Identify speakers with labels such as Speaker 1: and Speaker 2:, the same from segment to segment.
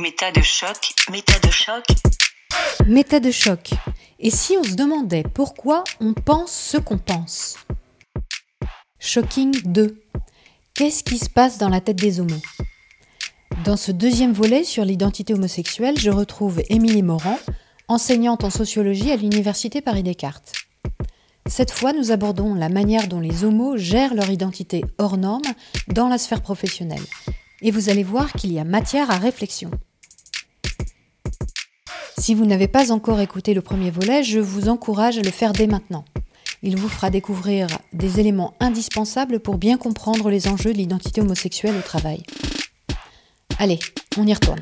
Speaker 1: Méta de choc, méta de choc.
Speaker 2: Méta de choc. Et si on se demandait pourquoi on pense ce qu'on pense? Shocking 2. Qu'est-ce qui se passe dans la tête des homos? Dans ce deuxième volet sur l'identité homosexuelle, je retrouve Émilie Morand, enseignante en sociologie à l'Université Paris-Descartes. Cette fois, nous abordons la manière dont les homos gèrent leur identité hors norme dans la sphère professionnelle. Et vous allez voir qu'il y a matière à réflexion. Si vous n'avez pas encore écouté le premier volet, je vous encourage à le faire dès maintenant. Il vous fera découvrir des éléments indispensables pour bien comprendre les enjeux de l'identité homosexuelle au travail. Allez, on y retourne.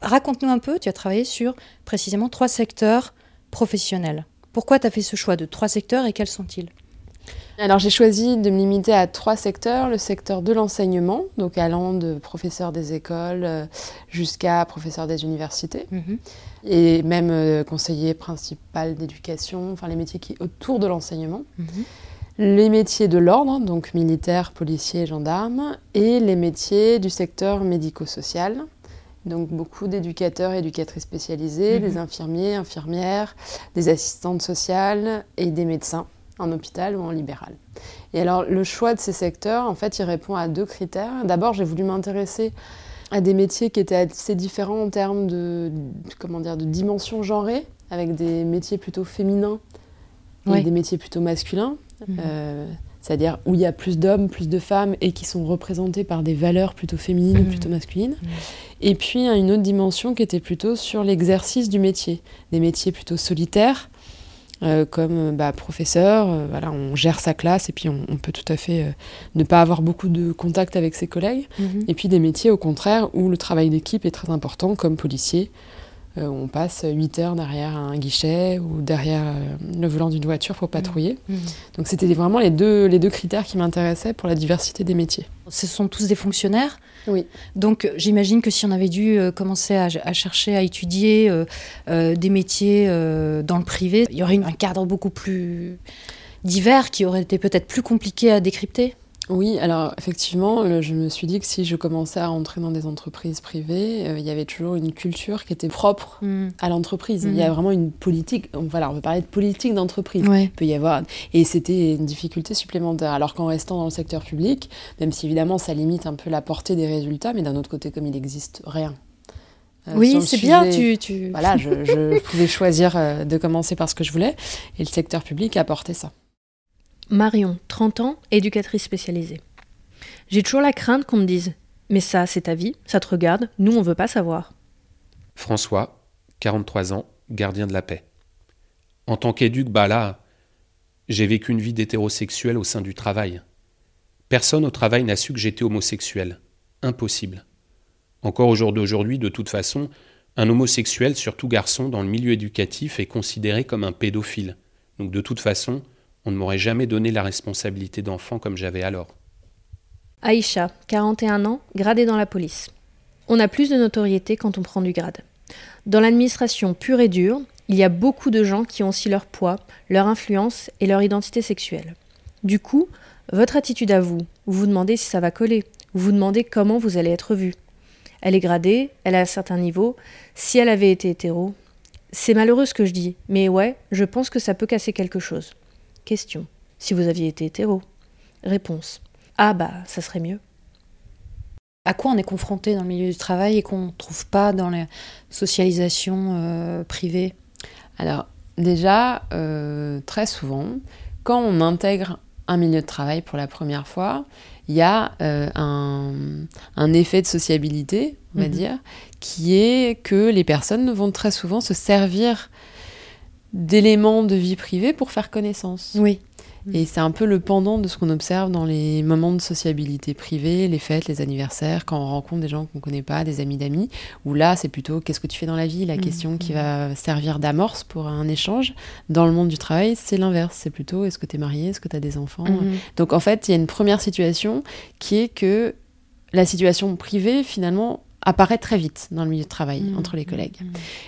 Speaker 2: Raconte-nous un peu, tu as travaillé sur précisément trois secteurs professionnels. Pourquoi tu as fait ce choix de trois secteurs et quels sont-ils?
Speaker 3: Alors j'ai choisi de me limiter à trois secteurs. Le secteur de l'enseignement, donc allant de professeur des écoles euh, jusqu'à professeur des universités, mhm. et même euh, conseiller principal d'éducation, enfin les métiers qui autour de l'enseignement. Mhm. Les métiers de l'ordre, donc militaire, policier, gendarme, et les métiers du secteur médico-social, donc beaucoup d'éducateurs et éducatrices spécialisés, mhm. des infirmiers, infirmières, des assistantes sociales et des médecins en hôpital ou en libéral. Et alors le choix de ces secteurs, en fait, il répond à deux critères. D'abord, j'ai voulu m'intéresser à des métiers qui étaient assez différents en termes de, comment dire, de dimension genrée, avec des métiers plutôt féminins et des métiers plutôt masculins. Mhm. Euh, c'est-à-dire où il y a plus d'hommes, plus de femmes et qui sont représentés par des valeurs plutôt féminines ou mmh. plutôt masculines. Mmh. Et puis une autre dimension qui était plutôt sur l'exercice du métier, des métiers plutôt solitaires. Euh, comme bah, professeur, euh, voilà, on gère sa classe et puis on, peut tout à fait euh, ne pas avoir beaucoup de contact avec ses collègues. Mmh. Et puis des métiers au contraire où le travail d'équipe est très important, comme policier, euh, on passe 8 heures derrière un guichet ou derrière euh, le volant d'une voiture pour patrouiller. Mmh. Mmh. Donc c'était vraiment les deux, les deux critères qui m'intéressaient pour la diversité des métiers.
Speaker 2: Ce sont tous des fonctionnaires?
Speaker 3: Oui.
Speaker 2: Donc j'imagine que si on avait dû euh, commencer à, chercher, à étudier des métiers dans le privé, il y aurait un cadre beaucoup plus divers qui aurait été peut-être plus compliqué à décrypter?
Speaker 3: Oui, alors effectivement, je me suis dit que si je commençais à entrer dans des entreprises privées, euh, il y avait toujours une culture qui était propre mm. à l'entreprise. Il y a mm. vraiment une politique, voilà, on veut parler de politique d'entreprise. Il peut y avoir, et c'était une difficulté supplémentaire. Alors qu'en restant dans le secteur public, même si évidemment ça limite un peu la portée des résultats, mais d'un autre côté, comme il n'existe rien.
Speaker 2: Euh, oui, c'est bien. Tu, tu...
Speaker 3: Voilà, je, je pouvais choisir euh, de commencer par ce que je voulais, et le secteur public apportait ça.
Speaker 2: Marion, 30 ans, éducatrice spécialisée. J'ai toujours la crainte qu'on me dise Mais ça, c'est ta vie, ça te regarde, nous, on veut pas savoir.
Speaker 4: François, 43 ans, gardien de la paix. En tant qu'éduc, bah là, j'ai vécu une vie d'hétérosexuel au sein du travail. Personne au travail n'a su que j'étais homosexuel. Impossible. Encore au jour d'aujourd'hui, de toute façon, un homosexuel, surtout garçon, dans le milieu éducatif, est considéré comme un pédophile. Donc de toute façon, on ne m'aurait jamais donné la responsabilité d'enfant comme j'avais alors.
Speaker 2: Aïcha, 41 ans, gradée dans la police. On a plus de notoriété quand on prend du grade. Dans l'administration pure et dure, il y a beaucoup de gens qui ont aussi leur poids, leur influence et leur identité sexuelle. Du coup, votre attitude à vous, vous vous demandez si ça va coller, vous vous demandez comment vous allez être vu. Elle est gradée, elle a un certain niveau. Si elle avait été hétéro, c'est malheureux ce que je dis, mais ouais, je pense que ça peut casser quelque chose. Question. Si vous aviez été hétéro Réponse. Ah bah, ça serait mieux. À quoi on est confronté dans le milieu du travail et qu'on ne trouve pas dans les socialisations euh, privées
Speaker 3: Alors, déjà, euh, très souvent, quand on intègre un milieu de travail pour la première fois, il y a euh, un, effet de sociabilité, on va mhm. dire, qui est que les personnes vont très souvent se servir d'éléments de vie privée pour faire connaissance.
Speaker 2: Oui.
Speaker 3: Et c'est un peu le pendant de ce qu'on observe dans les moments de sociabilité privée, les fêtes, les anniversaires, quand on rencontre des gens qu'on ne connaît pas, des amis d'amis, où là, c'est plutôt qu'est-ce que tu fais dans la vie? La mmh. question qui va servir d'amorce pour un échange. Dans le monde du travail, c'est l'inverse. C'est plutôt est-ce que tu es marié? Est-ce que tu as des enfants mmh. Donc en fait, il y a une première situation qui est que la situation privée, finalement, apparaît très vite dans le milieu de travail mmh. entre les collègues. Mmh.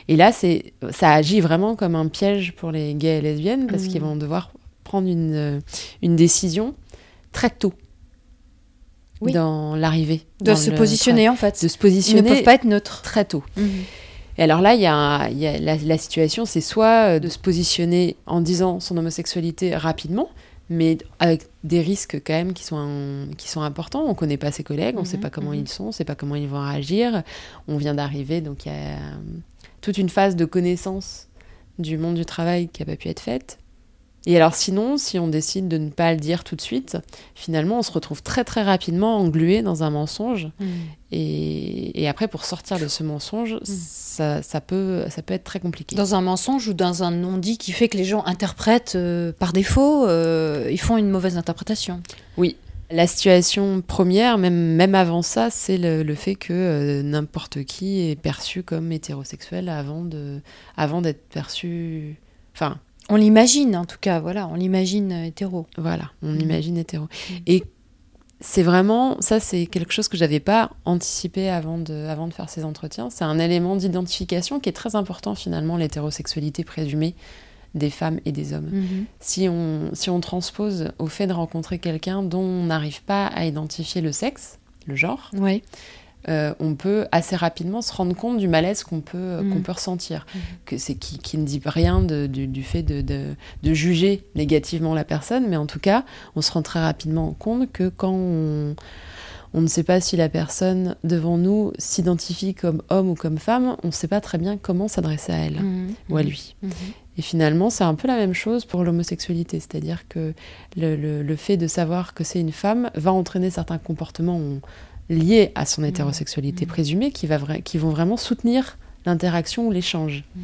Speaker 3: Et là, c'est, ça agit vraiment comme un piège pour les gays et lesbiennes parce qu'ils mmh. vont devoir prendre une, euh, une décision très tôt. dans l'arrivée.
Speaker 2: De se positionner en fait.
Speaker 3: De se positionner.
Speaker 2: Ils ne peuvent pas être neutres.
Speaker 3: Très tôt. Et alors là, il y a, la, situation, c'est soit de se positionner en disant son homosexualité rapidement, mais avec des risques quand même qui sont, qui sont importants. On ne connaît pas ses collègues, on ne sait mhm, pas comment mhm. ils sont, on ne sait pas comment ils vont réagir. On vient d'arriver, donc il y a toute une phase de connaissance du monde du travail qui n'a pas pu être faite. Et alors sinon, si on décide de ne pas le dire tout de suite, finalement, on se retrouve très très rapidement englué dans un mensonge. Mm. Et, après, pour sortir de ce mensonge, mm. ça, peut, ça peut être très compliqué.
Speaker 2: Dans un mensonge ou dans un non-dit qui fait que les gens interprètent euh, par défaut, euh, ils font une mauvaise interprétation.
Speaker 3: Oui. La situation première, même, même avant ça, c'est le, fait que euh, n'importe qui est perçu comme hétérosexuel avant d'être avant perçu... Enfin,
Speaker 2: on l'imagine, en tout cas, voilà, on l'imagine euh, hétéro.
Speaker 3: Voilà, on l'imagine mm. hétéro. Mm. Et c'est vraiment, ça c'est quelque chose que j'avais pas anticipé avant de, avant de faire ces entretiens. C'est un élément d'identification qui est très important finalement, l'hétérosexualité présumée des femmes et des hommes. Mm-hmm. Si, on, si on transpose au fait de rencontrer quelqu'un dont on n'arrive pas à identifier le sexe, le genre,
Speaker 2: oui.
Speaker 3: Euh, on peut assez rapidement se rendre compte du malaise qu'on peut, mm. qu'on peut ressentir. Mm. Que c'est qui, qui, ne dit rien du, fait de, de, juger négativement la personne, mais en tout cas, on se rend très rapidement compte que quand on, on ne sait pas si la personne devant nous s'identifie comme homme ou comme femme, on ne sait pas très bien comment s'adresser à elle mm. ou à lui. Et finalement, c'est un peu la même chose pour l'homosexualité, c'est-à-dire que le, le, le, fait de savoir que c'est une femme va entraîner certains comportements liés à son mmh. hétérosexualité mmh. présumée qui, va qui vont vraiment soutenir l'interaction ou l'échange. Mmh.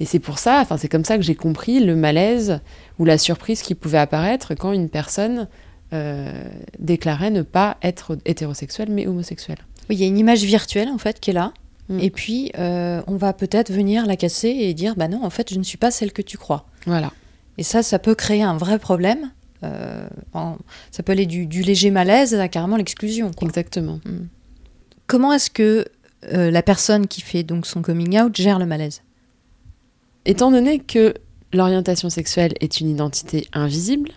Speaker 3: Et c'est pour ça, enfin c'est comme ça que j'ai compris le malaise ou la surprise qui pouvait apparaître quand une personne euh, déclarait ne pas être hétérosexuelle mais homosexuelle.
Speaker 2: Oui, il y a une image virtuelle en fait qui est là. Et puis euh, on va peut-être venir la casser et dire bah non en fait je ne suis pas celle que tu crois.
Speaker 3: Voilà.
Speaker 2: Et ça, ça peut créer un vrai problème euh, ça peut aller du, léger malaise à carrément l'exclusion.
Speaker 3: Exactement. Hmm.
Speaker 2: Comment est-ce que euh, la personne qui fait donc son coming out gère le malaise?
Speaker 3: Étant donné que l'orientation sexuelle est une identité invisible,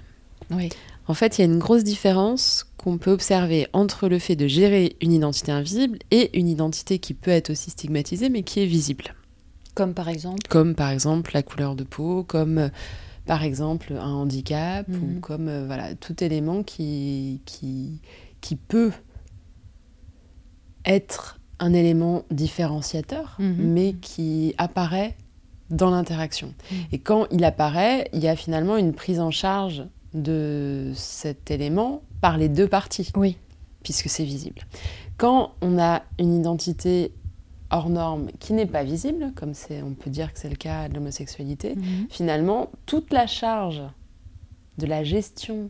Speaker 2: oui.
Speaker 3: en fait, il y a une grosse différence qu'on peut observer entre le fait de gérer une identité invisible et une identité qui peut être aussi stigmatisée mais qui est visible.
Speaker 2: Comme par exemple?
Speaker 3: Comme par exemple la couleur de peau, comme par exemple un handicap ou mhm. comme euh, voilà tout élément qui, qui, qui peut être un élément différenciateur, mhm. mais qui apparaît dans l'interaction. Mhm. Et quand il apparaît, il y a finalement une prise en charge de cet élément par les deux parties,
Speaker 2: oui.
Speaker 3: puisque c'est visible. Quand on a une identité hors norme qui n'est pas visible, comme on peut dire que c'est le cas de l'homosexualité, mhm. finalement, toute la charge de la gestion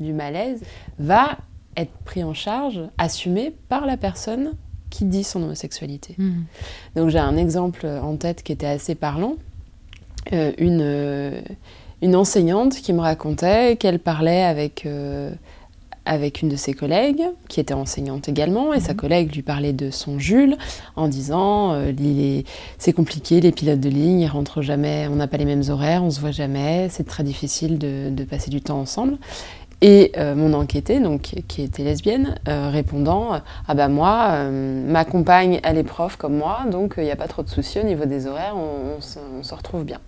Speaker 3: du malaise va être prise en charge, assumée par la personne qui dit son homosexualité. Mhm. Donc j'ai un exemple en tête qui était assez parlant. Euh, une, euh, une enseignante qui me racontait qu'elle parlait avec euh, avec une de ses collègues, qui était enseignante également, et sa mhm. collègue lui parlait de son Jules en disant euh, c'est compliqué, les pilotes de ligne, ils rentrent jamais, on n'a pas les mêmes horaires, on se voit jamais, c'est très difficile de, passer du temps ensemble. Et euh, mon enquêtée, donc, qui était lesbienne, euh, répondant Ah bah moi, ma compagne, elle est prof comme moi, donc il n'y a pas trop de soucis au niveau des horaires, on, se retrouve bien.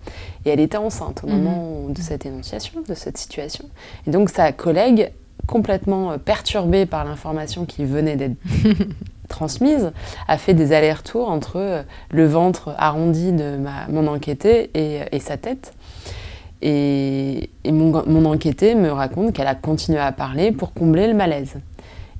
Speaker 3: Et elle était enceinte au mhm. moment de cette énonciation, de cette situation. Et donc sa collègue complètement euh, perturbée par l'information qui venait d'être transmise, a fait des allers-retours entre euh, le ventre arrondi de mon enquêté et, et, sa tête. Et, mon, mon, enquêté me raconte qu'elle a continué à parler pour combler le malaise.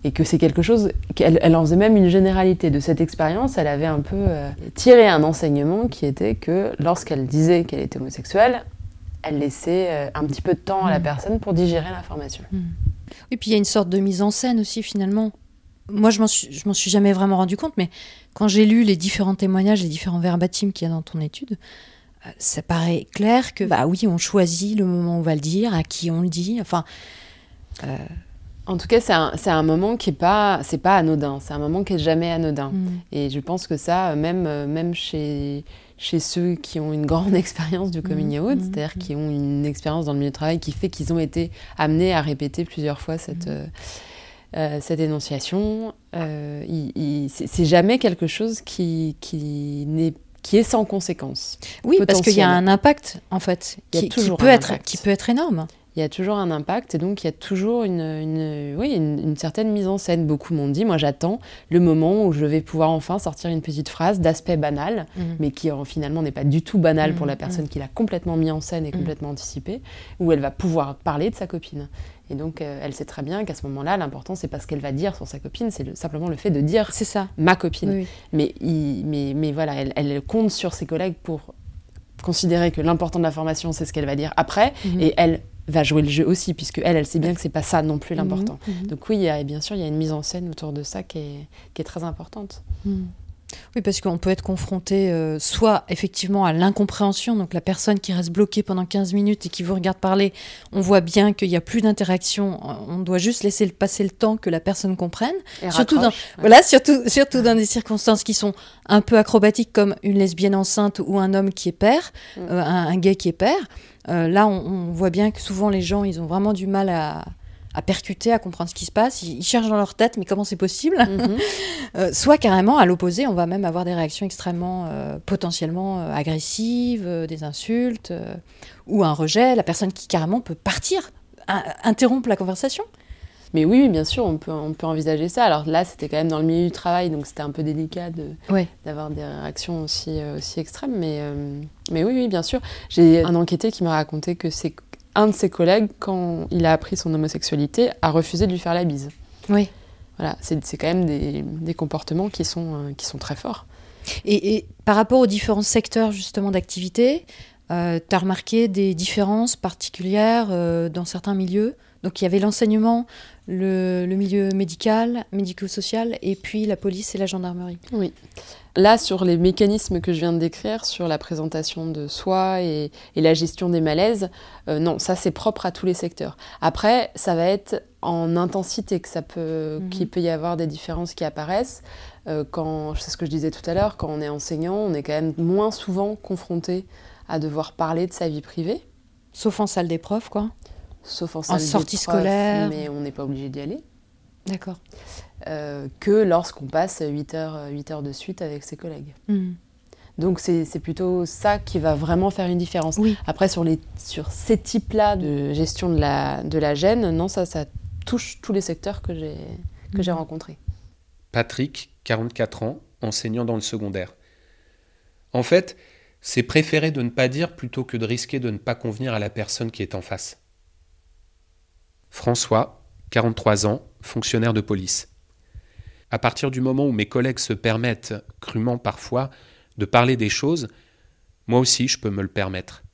Speaker 3: Et que c'est quelque chose, qu'elle elle en faisait même une généralité de cette expérience, elle avait un peu euh, tiré un enseignement qui était que lorsqu'elle disait qu'elle était homosexuelle, elle laissait un petit peu de temps à la mmh. personne pour digérer l'information. Mmh.
Speaker 2: Et puis il y a une sorte de mise en scène aussi finalement. Moi, je m'en suis, je m'en suis jamais vraiment rendu compte, mais quand j'ai lu les différents témoignages, les différents verbatims qu'il y a dans ton étude, euh, ça paraît clair que, bah oui, on choisit le moment où on va le dire, à qui on le dit. Enfin.
Speaker 3: Euh, en tout cas, c'est un, un, moment qui est pas, c'est pas anodin. C'est un moment qui est jamais anodin. Mm. Et je pense que ça, même, même chez, chez ceux qui ont une grande expérience du coming mmh, out, mmh, c'est-à-dire mmh. qui ont une expérience dans le milieu du travail qui fait qu'ils ont été amenés à répéter plusieurs fois cette, euh, euh, cette énonciation, euh, c'est jamais quelque chose qui, qui, n'est qui est sans conséquence.
Speaker 5: Oui, parce qu'il y a un impact, en fait, qui, peut être, qui peut être énorme
Speaker 3: il y a toujours un impact et donc il y a toujours une, une oui, une, certaine mise en scène. Beaucoup m'ont dit, moi j'attends le moment où je vais pouvoir enfin sortir une petite phrase d'aspect banal, mhm. mais qui finalement n'est pas du tout banal pour la mhm. personne qui l'a complètement mis en scène et mhm. complètement anticipé, où elle va pouvoir parler de sa copine. Et donc, euh, elle sait très bien qu'à ce moment-là, l'important, c'est pas ce qu'elle va dire sur sa copine, c'est simplement le fait de dire
Speaker 5: c'est ça.
Speaker 3: ma copine. Mais, mais, mais voilà, elle, elle, compte sur ses collègues pour considérer que l'important de la formation, c'est ce qu'elle va dire après, et elle va jouer le jeu aussi, puisque elle, elle sait bien que c'est pas ça non plus l'important. Mhm, mhm. Donc oui, il y a, bien sûr, il y a une mise en scène autour de ça qui est, qui est très importante.
Speaker 5: Mhm. Oui, parce qu'on peut être confronté euh, soit effectivement à l'incompréhension, donc la personne qui reste bloquée pendant 15 minutes et qui vous regarde parler, on voit bien qu'il n'y a plus d'interaction, on doit juste laisser passer le temps que la personne comprenne. surtout dans, voilà, surtout, surtout dans des circonstances qui sont un peu acrobatiques comme une lesbienne enceinte ou un homme qui est père, mm. euh, un, gay qui est père. Euh, là, on, voit bien que souvent les gens, ils ont vraiment du mal à, percuter, à comprendre ce qui se passe. Ils, cherchent dans leur tête, mais comment c'est possible? Mhm. euh, Soit carrément, à l'opposé, on va même avoir des réactions extrêmement euh, potentiellement agressives, des insultes, ou un rejet. La personne qui carrément peut partir, interrompre la conversation.
Speaker 3: Mais oui, bien sûr, on peut, on peut envisager ça. Alors là, c'était quand même dans le milieu du travail, donc c'était un peu délicat d'avoir des réactions aussi, euh, aussi extrêmes. Mais, euh, mais oui, oui, bien sûr. J'ai un enquêté qui m'a raconté que c'est un de ses collègues, quand il a appris son homosexualité, a refusé de lui faire la bise.
Speaker 5: Oui.
Speaker 3: Voilà, c'est quand même des, des, comportements qui sont, euh, qui sont très forts.
Speaker 5: Et, et, par rapport aux différents secteurs justement d'activité, tu as remarqué des différences particulières dans certains milieux? Donc il y avait l'enseignement, le, milieu médical, médico-social, et puis la police et la gendarmerie.
Speaker 3: Oui. Là, sur les mécanismes que je viens de décrire, sur la présentation de soi et, la gestion des malaises, euh, non, ça c'est propre à tous les secteurs. Après, ça va être en intensité que ça peut, mhm. qu'il peut y avoir des différences qui apparaissent. Euh, quand, c'est ce que je disais tout à l'heure, quand on est enseignant, on est quand même moins souvent confronté à devoir parler de sa vie privée.
Speaker 5: Sauf en salle des profs, quoi
Speaker 3: sauf en, sortie scolaire. Mais on n'est pas obligé d'y aller.
Speaker 5: D'accord.
Speaker 3: Euh, que lorsqu'on passe 8 heures, 8 heures de suite avec ses collègues. Hmm. Donc c'est plutôt ça qui va vraiment faire une différence. Après, sur, les, sur ces types-là de gestion de la, de la gêne, non, ça, ça touche tous les secteurs que j'ai hmm. rencontrés.
Speaker 4: Patrick, 44 ans, enseignant dans le secondaire. En fait, c'est préférer de ne pas dire plutôt que de risquer de ne pas convenir à la personne qui est en face. François, 43 ans, fonctionnaire de police. À partir du moment où mes collègues se permettent, crûment parfois, de parler des choses, moi aussi je peux me le permettre.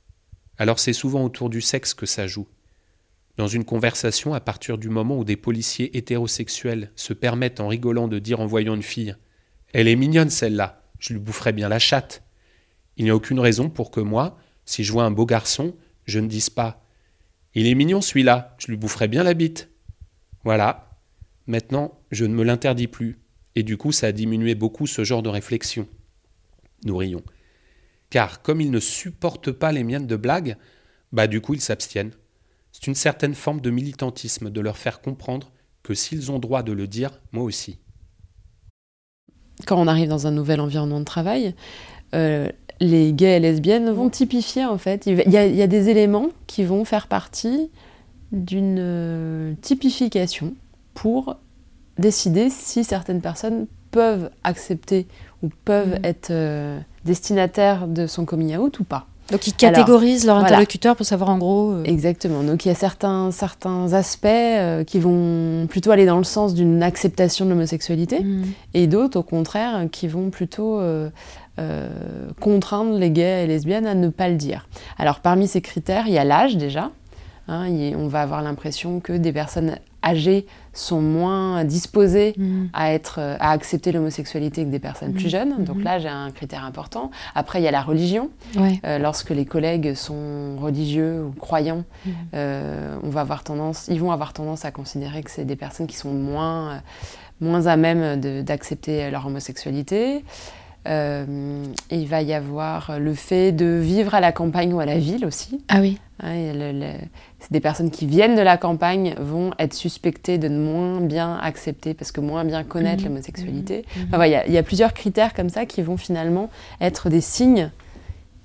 Speaker 4: Alors c'est souvent autour du sexe que ça joue. Dans une conversation, à partir du moment où des policiers hétérosexuels se permettent en rigolant de dire en voyant une fille Elle est mignonne celle-là, je lui boufferais bien la chatte. Il n'y a aucune raison pour que moi, si je vois un beau garçon, je ne dise pas il est mignon celui-là, je lui boufferai bien la bite. Voilà. Maintenant, je ne me l'interdis plus. Et du coup, ça a diminué beaucoup ce genre de réflexion. Nous rions. Car comme ils ne supportent pas les miennes de blagues, bah du coup ils s'abstiennent. C'est une certaine forme de militantisme de leur faire comprendre que s'ils ont droit de le dire, moi aussi.
Speaker 3: Quand on arrive dans un nouvel environnement de travail, euh, les gays et lesbiennes vont typifier en fait. Il y, a, des éléments qui vont faire partie d'une euh, typification pour décider si certaines personnes peuvent accepter ou peuvent mm. être euh, destinataires de son coming out ou pas.
Speaker 5: Donc ils catégorisent leur interlocuteur pour savoir en gros. Euh,
Speaker 3: Exactement. Donc il y a certains, certains aspects qui vont plutôt aller dans le sens d'une acceptation de l'homosexualité mm. et d'autres au contraire qui vont plutôt euh, contraindre les gays et lesbiennes à ne pas le dire. Alors parmi ces critères, il y a l'âge déjà. Hein, on va avoir l'impression que des personnes âgées sont moins disposées mm. à, être, à accepter l'homosexualité que des personnes plus mm. jeunes. Donc mm-hmm. là, j'ai un critère important. Après, il y a la religion. Euh, lorsque les collègues sont religieux ou croyants, mm. euh, on va avoir tendance, ils vont avoir tendance à considérer que c'est des personnes qui sont moins, moins à même d'accepter leur homosexualité. Euh, il va y avoir le fait de vivre à la campagne ou à la ville aussi.
Speaker 5: Ah oui.
Speaker 3: c'est des personnes qui viennent de la campagne vont être suspectées de moins bien accepter parce que moins bien connaître mmh. l'homosexualité. Mmh. Mmh. Il y, a plusieurs critères comme ça qui vont finalement être des signes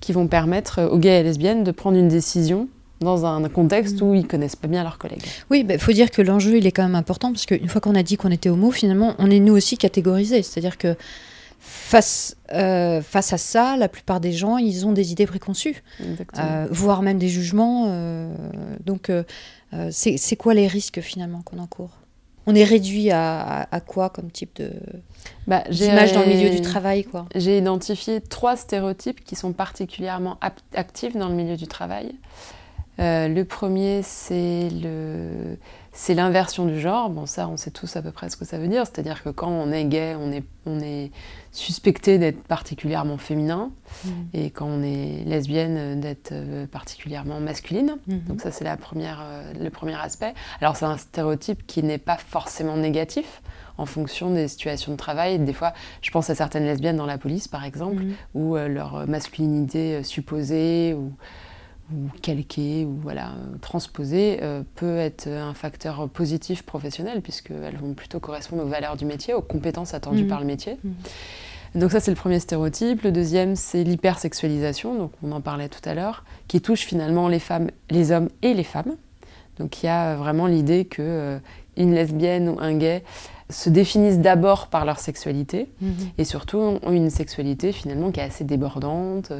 Speaker 3: qui vont permettre aux gays et lesbiennes de prendre une décision dans un contexte où ils connaissent pas bien leurs collègues.
Speaker 2: Oui, il bah, faut dire que l'enjeu il est quand même important parce qu'une fois qu'on a dit qu'on était homo, finalement, on est nous aussi catégorisés. C'est-à-dire que face, euh, face à ça, la plupart des gens, ils ont des idées préconçues, euh, voire même des jugements. Euh, donc, c'est quoi les risques finalement qu'on encourt? On est réduit à, quoi comme type de bah, d'image dans le milieu du travail quoi?
Speaker 3: J'ai identifié trois stéréotypes qui sont particulièrement actifs dans le milieu du travail. le premier, c'est le c'est l'inversion du genre. Bon, ça, on sait tous à peu près ce que ça veut dire. C'est-à-dire que quand on est gay, on est, on est suspecté d'être particulièrement féminin. Mm. Et quand on est lesbienne, d'être euh, particulièrement masculine. Mm-hmm. Donc ça, c'est la première, euh, le premier aspect. Alors, c'est un stéréotype qui n'est pas forcément négatif en fonction des situations de travail. Des fois, je pense à certaines lesbiennes dans la police, par exemple, mm. où euh, leur masculinité supposée ou ou calqué ou voilà, transposé euh, peut être un facteur positif professionnel puisqu'elles vont plutôt correspondre aux valeurs du métier, aux compétences attendues mmh. par le métier. Mmh. Donc ça c'est le premier stéréotype. Le deuxième c'est l'hypersexualisation, donc on en parlait tout à l'heure, qui touche finalement les femmes, les hommes et les femmes. Donc il y a vraiment l'idée que euh, une lesbienne ou un gay se définissent d'abord par leur sexualité mhm. et surtout ont une sexualité finalement qui est assez débordante.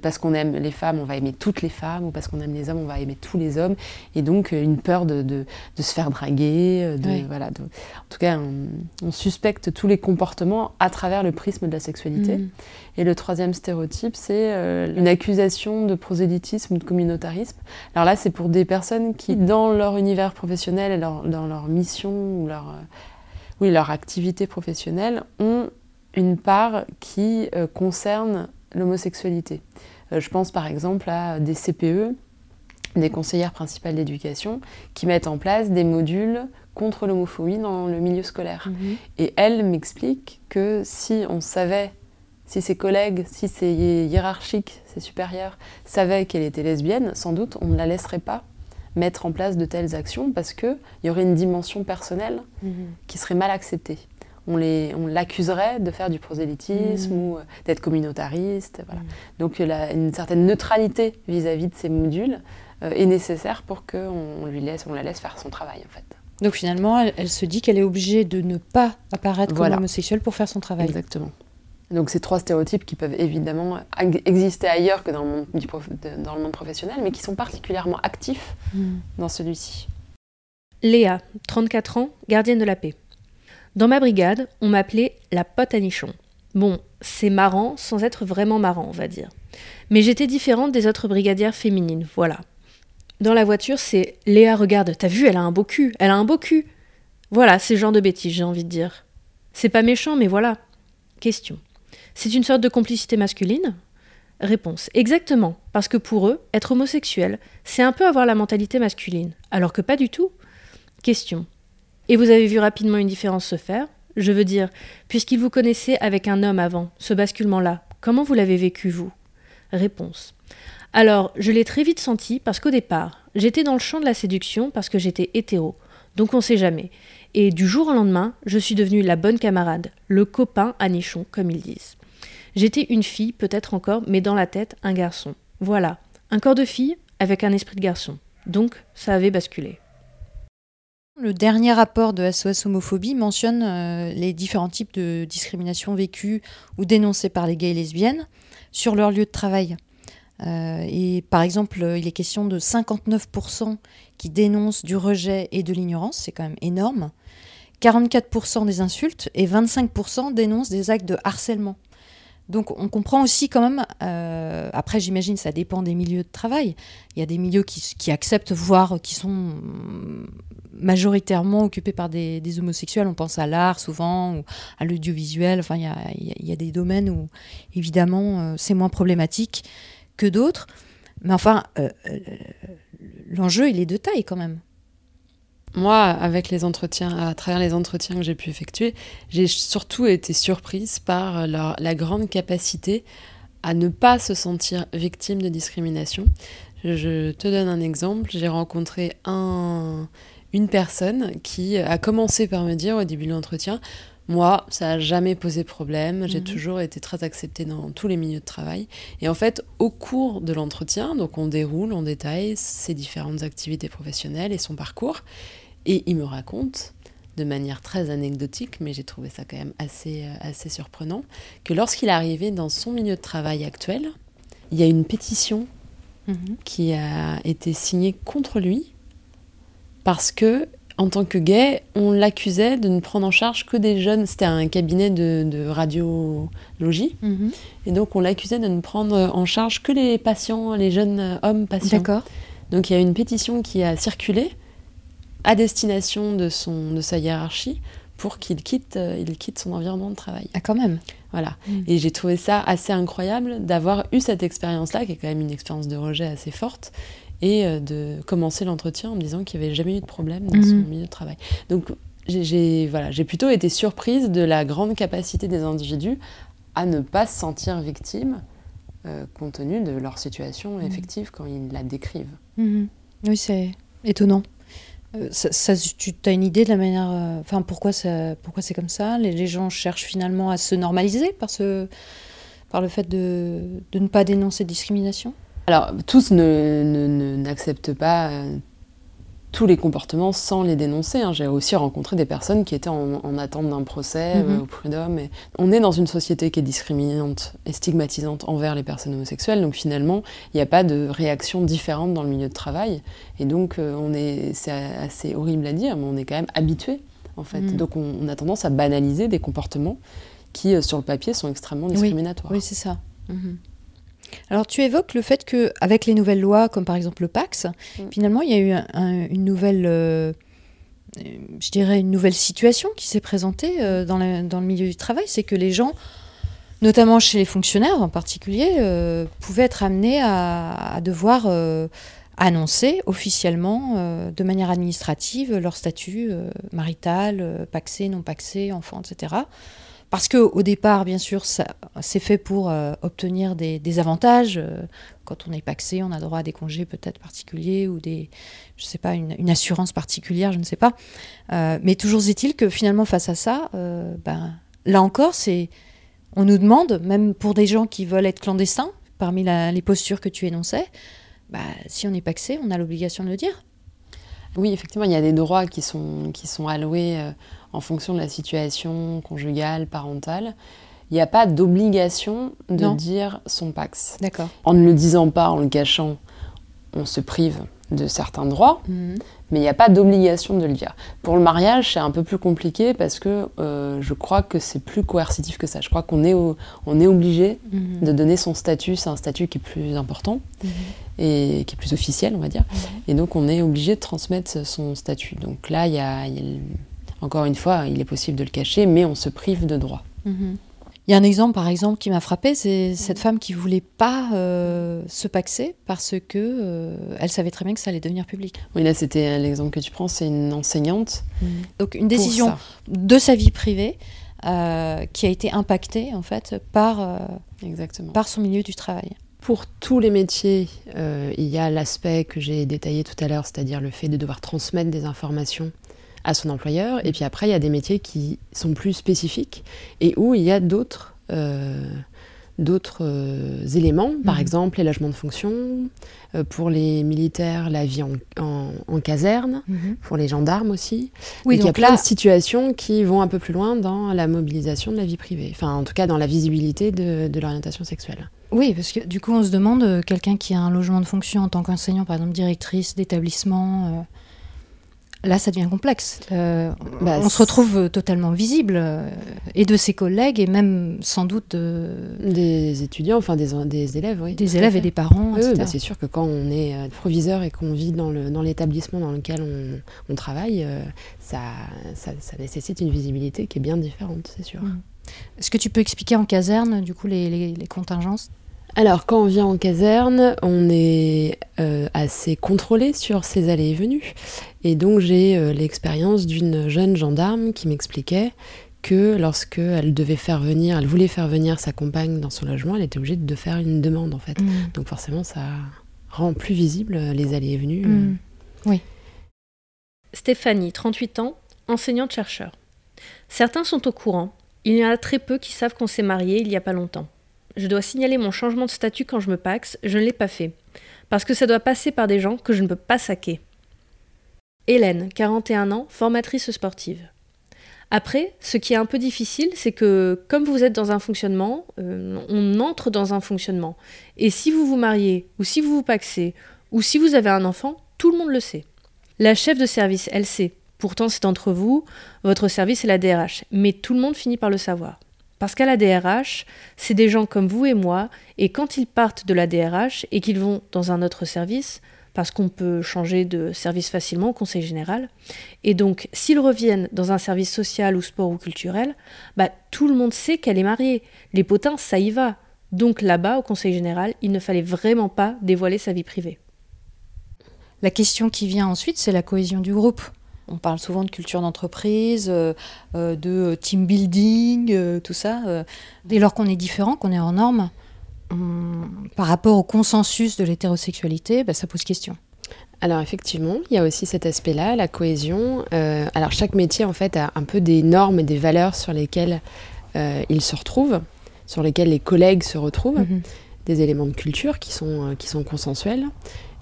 Speaker 3: parce qu'on aime les femmes, on va aimer toutes les femmes, ou parce qu'on aime les hommes, on va aimer tous les hommes. Et donc euh, une peur de, de, se faire draguer. Euh, De, voilà, en tout cas, on, suspecte tous les comportements à travers le prisme de la sexualité. Mhm. Et le troisième stéréotype, c'est euh, une accusation de prosélytisme ou de communautarisme. Alors là, c'est pour des personnes qui, dans leur univers professionnel et dans leur mission ou leur oui, leur activité professionnelle ont une part qui euh, concerne l'homosexualité. Euh, je pense par exemple à des CPE, des conseillères principales d'éducation, qui mettent en place des modules contre l'homophobie dans le milieu scolaire. Mhm. Et elles m'expliquent que si on savait, si ses collègues, si ses hiérarchiques, ses supérieurs savaient qu'elle était lesbienne, sans doute on ne la laisserait pas mettre en place de telles actions parce qu'il y aurait une dimension personnelle mhm. qui serait mal acceptée. On l'accuserait on de faire du prosélytisme mhm. ou euh, d'être communautariste. Voilà. Mhm. Donc une certaine neutralité vis-à-vis de ces modules euh, est nécessaire pour qu'on lui laisse, on la laisse faire son travail en fait.
Speaker 2: Donc finalement, elle, se dit qu'elle est obligée de ne pas apparaître comme homosexuelle pour faire son travail.
Speaker 3: Exactement. Donc ces trois stéréotypes qui peuvent évidemment exister ailleurs que dans le monde, dans le monde professionnel, mais qui sont particulièrement actifs hmm. dans celui-ci.
Speaker 2: Léa, 34 ans, gardienne de la paix. Dans ma brigade, on m'appelait la pote à nichon. Bon, c'est marrant sans être vraiment marrant, on va dire. Mais j'étais différente des autres brigadières féminines, voilà. Dans la voiture, c'est Léa, regarde, t'as vu, elle a un beau cul, elle a un beau cul. Voilà, c'est genre de bêtises, j'ai envie de dire. C'est pas méchant, mais voilà. Question. C'est une sorte de complicité masculine Réponse. Exactement, parce que pour eux, être homosexuel, c'est un peu avoir la mentalité masculine, alors que pas du tout. Question. Et vous avez vu rapidement une différence se faire Je veux dire, puisqu'il vous connaissait avec un homme avant, ce basculement-là, comment vous l'avez vécu, vous? Réponse. Alors, je l'ai très vite senti parce qu'au départ, j'étais dans le champ de la séduction parce que j'étais hétéro, donc on sait jamais. Et du jour au lendemain, je suis devenue la bonne camarade, le copain à nichon, comme ils disent. J'étais une fille, peut-être encore, mais dans la tête, un garçon. Voilà, un corps de fille avec un esprit de garçon. Donc, ça avait basculé. Le dernier rapport de SOS Homophobie mentionne euh, les différents types de discrimination vécues ou dénoncées par les gays et lesbiennes sur leur lieu de travail. Euh, et par exemple, il est question de 59% qui dénoncent du rejet et de l'ignorance, c'est quand même énorme. 44% des insultes et 25% dénoncent des actes de harcèlement. Donc on comprend aussi quand même, euh, après j'imagine ça dépend des milieux de travail, il y a des milieux qui, acceptent, voire qui sont majoritairement occupés par des, homosexuels, on pense à l'art souvent, ou à l'audiovisuel, enfin il y, a, des domaines où évidemment euh, c'est moins problématique que d'autres, mais enfin euh, l'enjeu il est de taille quand même.
Speaker 3: Moi, avec les entretiens, à travers les entretiens que j'ai pu effectuer, j'ai surtout été surprise par la grande capacité à ne pas se sentir victime de discrimination. Je te donne un exemple. J'ai rencontré un, une personne qui a commencé par me dire au début de l'entretien moi, ça n'a jamais posé problème. J'ai mhm. toujours été très acceptée dans tous les milieux de travail. Et en fait, au cours de l'entretien, donc on déroule en détail ses différentes activités professionnelles et son parcours. Et il me raconte de manière très anecdotique, mais j'ai trouvé ça quand même assez, euh, assez surprenant, que lorsqu'il est arrivé dans son milieu de travail actuel, il y a une pétition mhm. qui a été signée contre lui parce que en tant que gay, on l'accusait de ne prendre en charge que des jeunes. C'était un cabinet de, radiologie. Mhm. Et donc, on l'accusait de ne prendre en charge que les patients, les jeunes hommes patients.
Speaker 5: D'accord.
Speaker 3: Donc, il y a une pétition qui a circulé à destination de, son, de sa hiérarchie pour qu'il quitte, euh, il quitte son environnement de travail.
Speaker 5: Ah, quand même.
Speaker 3: Voilà. Mm. Et j'ai trouvé ça assez incroyable d'avoir eu cette expérience-là, qui est quand même une expérience de rejet assez forte, et euh, de commencer l'entretien en me disant qu'il n'y avait jamais eu de problème dans son mm-hmm. milieu de travail. Donc, j'ai voilà, plutôt été surprise de la grande capacité des individus à ne pas se sentir victimes euh, compte tenu de leur situation mm. effective quand ils la décrivent.
Speaker 5: Mm-hmm. Oui, c'est étonnant. Euh, tu as une idée de la manière. Euh, enfin, pourquoi, pourquoi c'est comme ça? Les, gens cherchent finalement à se normaliser par, ce, par le fait de, de ne pas dénoncer discrimination?
Speaker 3: Alors, tous n'acceptent ne, pas euh, tous les comportements sans les dénoncer. Hein. J'ai aussi rencontré des personnes qui étaient en, attente d'un procès mhm. au prud'homme. Et on est dans une société qui est discriminante et stigmatisante envers les personnes homosexuelles. Donc finalement, il n'y a pas de réaction différente dans le milieu de travail. Et donc, euh, on est, c'est assez horrible à dire, mais on est quand même habitué. En fait. Mhm. Donc on, a tendance à banaliser des comportements qui, euh, sur le papier, sont extrêmement discriminatoires.
Speaker 5: Oui, c'est ça. Mhm. Alors tu évoques le fait qu'avec les nouvelles lois, comme par exemple le Pax, mm. finalement il y a eu une nouvelle, euh, je dirais une nouvelle situation qui s'est présentée euh, dans, le milieu du travail, c'est que les gens, notamment chez les fonctionnaires en particulier, euh, pouvaient être amenés à, devoir annoncer officiellement, de manière administrative, leur statut marital, paxé, non paxé, enfant, etc. Parce qu'au départ, bien sûr, c'est fait pour euh, obtenir des, avantages. Euh, quand on est paxé, on a droit à des congés peut-être particuliers ou des, je sais pas, une, assurance particulière, je ne sais pas. Euh, mais toujours est-il que finalement, face à ça, ben, là encore, c'est, on nous demande, même pour des gens qui veulent être clandestins, parmi les postures que tu énonçais, bah, si on est paxé, on a l'obligation de le dire.
Speaker 3: Oui, effectivement, il y a des droits qui sont alloués en fonction de la situation conjugale, parentale. Il n'y a pas d'obligation de dire son pax.
Speaker 5: D'accord.
Speaker 3: En ne le disant pas, en le cachant, on se prive de certains droits, mhm. mais il n'y a pas d'obligation de le dire. Pour le mariage, c'est un peu plus compliqué parce que euh, je crois que c'est plus coercitif que ça. Je crois qu'on est, on est obligé mhm. de donner son statut, c'est un statut qui est plus important mhm. et qui est plus officiel, on va dire. Et donc on est obligé de transmettre son statut. Donc là, il y a, y a encore une fois, il est possible de le cacher, mais on se prive de droits.
Speaker 5: Mhm. Il y a un exemple, par exemple, qui m'a frappé, c'est cette femme qui voulait pas euh, se paxer parce que euh, elle savait très bien que ça allait devenir public.
Speaker 3: Oui, là, c'était l'exemple que tu prends, c'est une enseignante.
Speaker 5: Mhm. Donc une décision de sa vie privée euh, qui a été impactée en fait par
Speaker 3: Exactement.
Speaker 5: par son milieu du travail.
Speaker 3: Pour tous les métiers, il y a l'aspect que j'ai détaillé tout à l'heure, c'est-à-dire le fait de devoir transmettre des informations à son employeur. Et puis après, il y a des métiers qui sont plus spécifiques et où il y a d'autres euh, d'autres euh, éléments, par mhm. exemple les logements de fonction, euh, pour les militaires, la vie en, caserne, mhm. pour les gendarmes aussi. Oui, donc il y a plein de situations qui vont un peu plus loin dans la mobilisation de la vie privée, enfin en tout cas dans la visibilité de, de l'orientation sexuelle.
Speaker 5: Oui, parce que du coup on se demande, quelqu'un qui a un logement de fonction en tant qu'enseignant, par exemple directrice d'établissement, Là, ça devient complexe. Euh, bah, on se retrouve totalement visible, euh, et de ses collègues, et même sans doute
Speaker 3: Des étudiants, enfin des, des élèves, oui.
Speaker 5: Des élèves et des parents,
Speaker 3: oui, bah, c'est sûr que quand on est euh, proviseur et qu'on vit dans l'établissement dans, dans, lequel on, travaille, ça, ça, nécessite une visibilité qui est bien différente, c'est sûr. Mmh.
Speaker 5: Est-ce que tu peux expliquer en caserne, du coup, les contingences?
Speaker 3: Alors, quand on vient en caserne, on est euh, assez contrôlé sur ses allées et venues. Et donc, j'ai euh, l'expérience d'une jeune gendarme qui m'expliquait que lorsque elle devait faire venir, elle voulait faire venir sa compagne dans son logement, elle était obligée de faire une demande en fait. Mmh. Donc forcément, ça rend plus visible les allées et venues.
Speaker 2: Mm. Oui. Stéphanie, 38 ans, enseignante-chercheur. Certains sont au courant. Il y en a très peu qui savent qu'on s'est marié il n'y a pas longtemps. Je dois signaler mon changement de statut quand je me paxe, je ne l'ai pas fait. Parce que ça doit passer par des gens que je ne peux pas saquer. Hélène, 41 ans, formatrice sportive. Après, ce qui est un peu difficile, c'est que comme vous êtes dans un fonctionnement, euh, on entre dans un fonctionnement. Et si vous vous mariez, ou si vous vous paxez, ou si vous avez un enfant, tout le monde le sait. La chef de service, elle sait. Pourtant, c'est entre vous, votre service et la DRH. Mais tout le monde finit par le savoir. Parce qu'à la DRH, c'est des gens comme vous et moi, et quand ils partent de la DRH et qu'ils vont dans un autre service, parce qu'on peut changer de service facilement au Conseil général. Et donc, s'ils reviennent dans un service social ou sport ou culturel, bah, tout le monde sait qu'elle est mariée. Les potins, ça y va. Donc là-bas, au Conseil général, il ne fallait vraiment pas dévoiler sa vie privée.
Speaker 5: La question qui vient ensuite, c'est la cohésion du groupe. On parle souvent de culture d'entreprise, euh, euh, de team building, euh, tout ça. dès lors qu'on est différent, qu'on est en norme, par rapport au consensus de l'hétérosexualité, bah, ça pose question.
Speaker 3: Alors effectivement, il y a aussi cet aspect-là, la cohésion. Euh, alors chaque métier en fait a un peu des normes et des valeurs sur lesquelles euh, il se retrouve, sur lesquelles les collègues se retrouvent, mhm. des éléments de culture qui sont, euh, qui sont consensuels.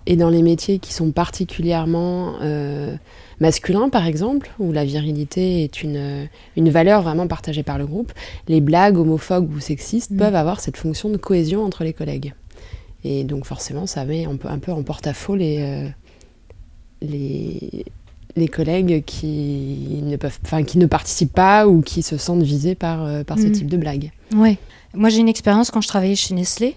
Speaker 3: Et dans les métiers qui sont particulièrement masculin, par exemple, où la virilité est une, une valeur vraiment partagée par le groupe, les blagues homophobes ou sexistes mm. peuvent avoir cette fonction de cohésion entre les collègues. Et donc forcément, ça met un peu, un peu en porte-à-faux les, euh, les, les collègues qui ne, peuvent, qui ne participent pas ou qui se sentent visés par, euh, par ce mm. type de blagues.
Speaker 5: Oui. Moi, j'ai une expérience quand je travaillais chez Nestlé.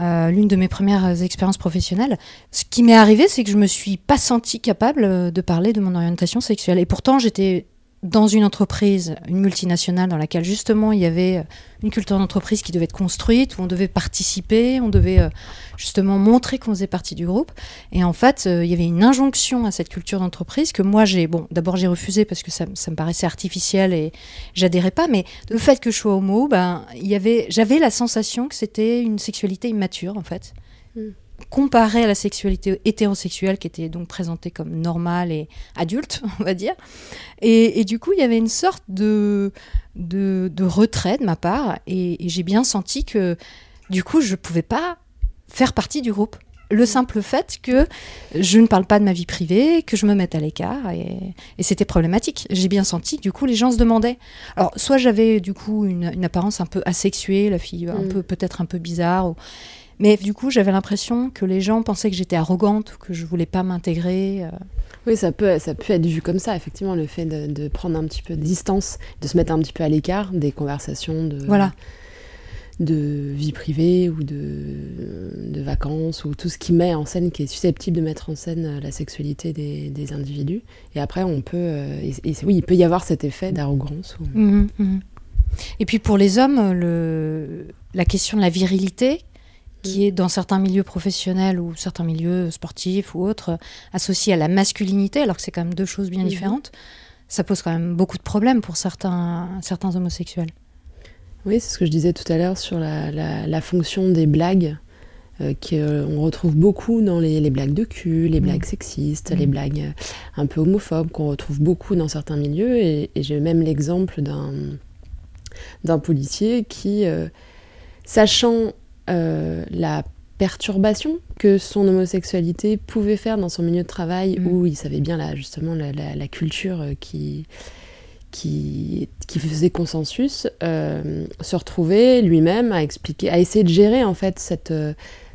Speaker 5: Euh, l'une de mes premières expériences professionnelles. Ce qui m'est arrivé, c'est que je me suis pas sentie capable de parler de mon orientation sexuelle. Et pourtant, j'étais dans une entreprise, une multinationale, dans laquelle justement il y avait euh, une culture d'entreprise qui devait être construite, où on devait participer, on devait euh, justement montrer qu'on faisait partie du groupe. Et en fait, euh, il y avait une injonction à cette culture d'entreprise que moi j'ai, bon, d'abord j'ai refusé parce que ça, me paraissait artificiel et j'adhérais pas, mais le fait que je sois homo, ben, il y avait, j'avais la sensation que c'était une sexualité immature en fait. Mm comparé à la sexualité hétérosexuelle qui était donc présentée comme normale et adulte, on va dire. Et, du coup, il y avait une sorte de, de, retrait de ma part et, j'ai bien senti que du coup, je ne pouvais pas faire partie du groupe. Le simple fait que je ne parle pas de ma vie privée, que je me mette à l'écart, et, c'était problématique. J'ai bien senti que du coup, les gens se demandaient. Alors, soit j'avais du coup une, apparence un peu asexuée, la fille un mm. peu peut-être un peu bizarre, ou, mais du coup, j'avais l'impression que les gens pensaient que j'étais arrogante, que je voulais pas m'intégrer. Euh.
Speaker 3: Oui, ça peut, ça peut être vu comme ça, effectivement, le fait de, prendre un petit peu de distance, de se mettre un petit peu à l'écart des conversations de,
Speaker 5: voilà.
Speaker 3: de vie privée ou de, de, vacances, ou tout ce qui met en scène, qui est susceptible de mettre en scène la sexualité des, des individus. Et après, on peut. Euh, et, oui, il peut y avoir cet effet d'arrogance.
Speaker 5: Mmh, mmh. Et puis pour les hommes, le, la question de la virilité, qui est dans certains milieux professionnels ou certains milieux sportifs ou autres associé à la masculinité, alors que c'est quand même deux choses bien mhm. différentes, ça pose quand même beaucoup de problèmes pour certains, certains homosexuels.
Speaker 3: Oui, c'est ce que je disais tout à l'heure sur la, la, fonction des blagues, euh, qu'on euh, retrouve beaucoup dans les, les, blagues de cul, les mhm. blagues sexistes, les mhm. blagues euh, un peu homophobes, qu'on retrouve beaucoup dans certains milieux. Et, j'ai même l'exemple d'un policier qui, sachant euh, la perturbation que son homosexualité pouvait faire dans son milieu de travail mm. où il savait bien là, justement la, culture euh, qui, qui, qui, faisait consensus, euh, se retrouver lui-même à expliquer, à essayer de gérer en fait cette,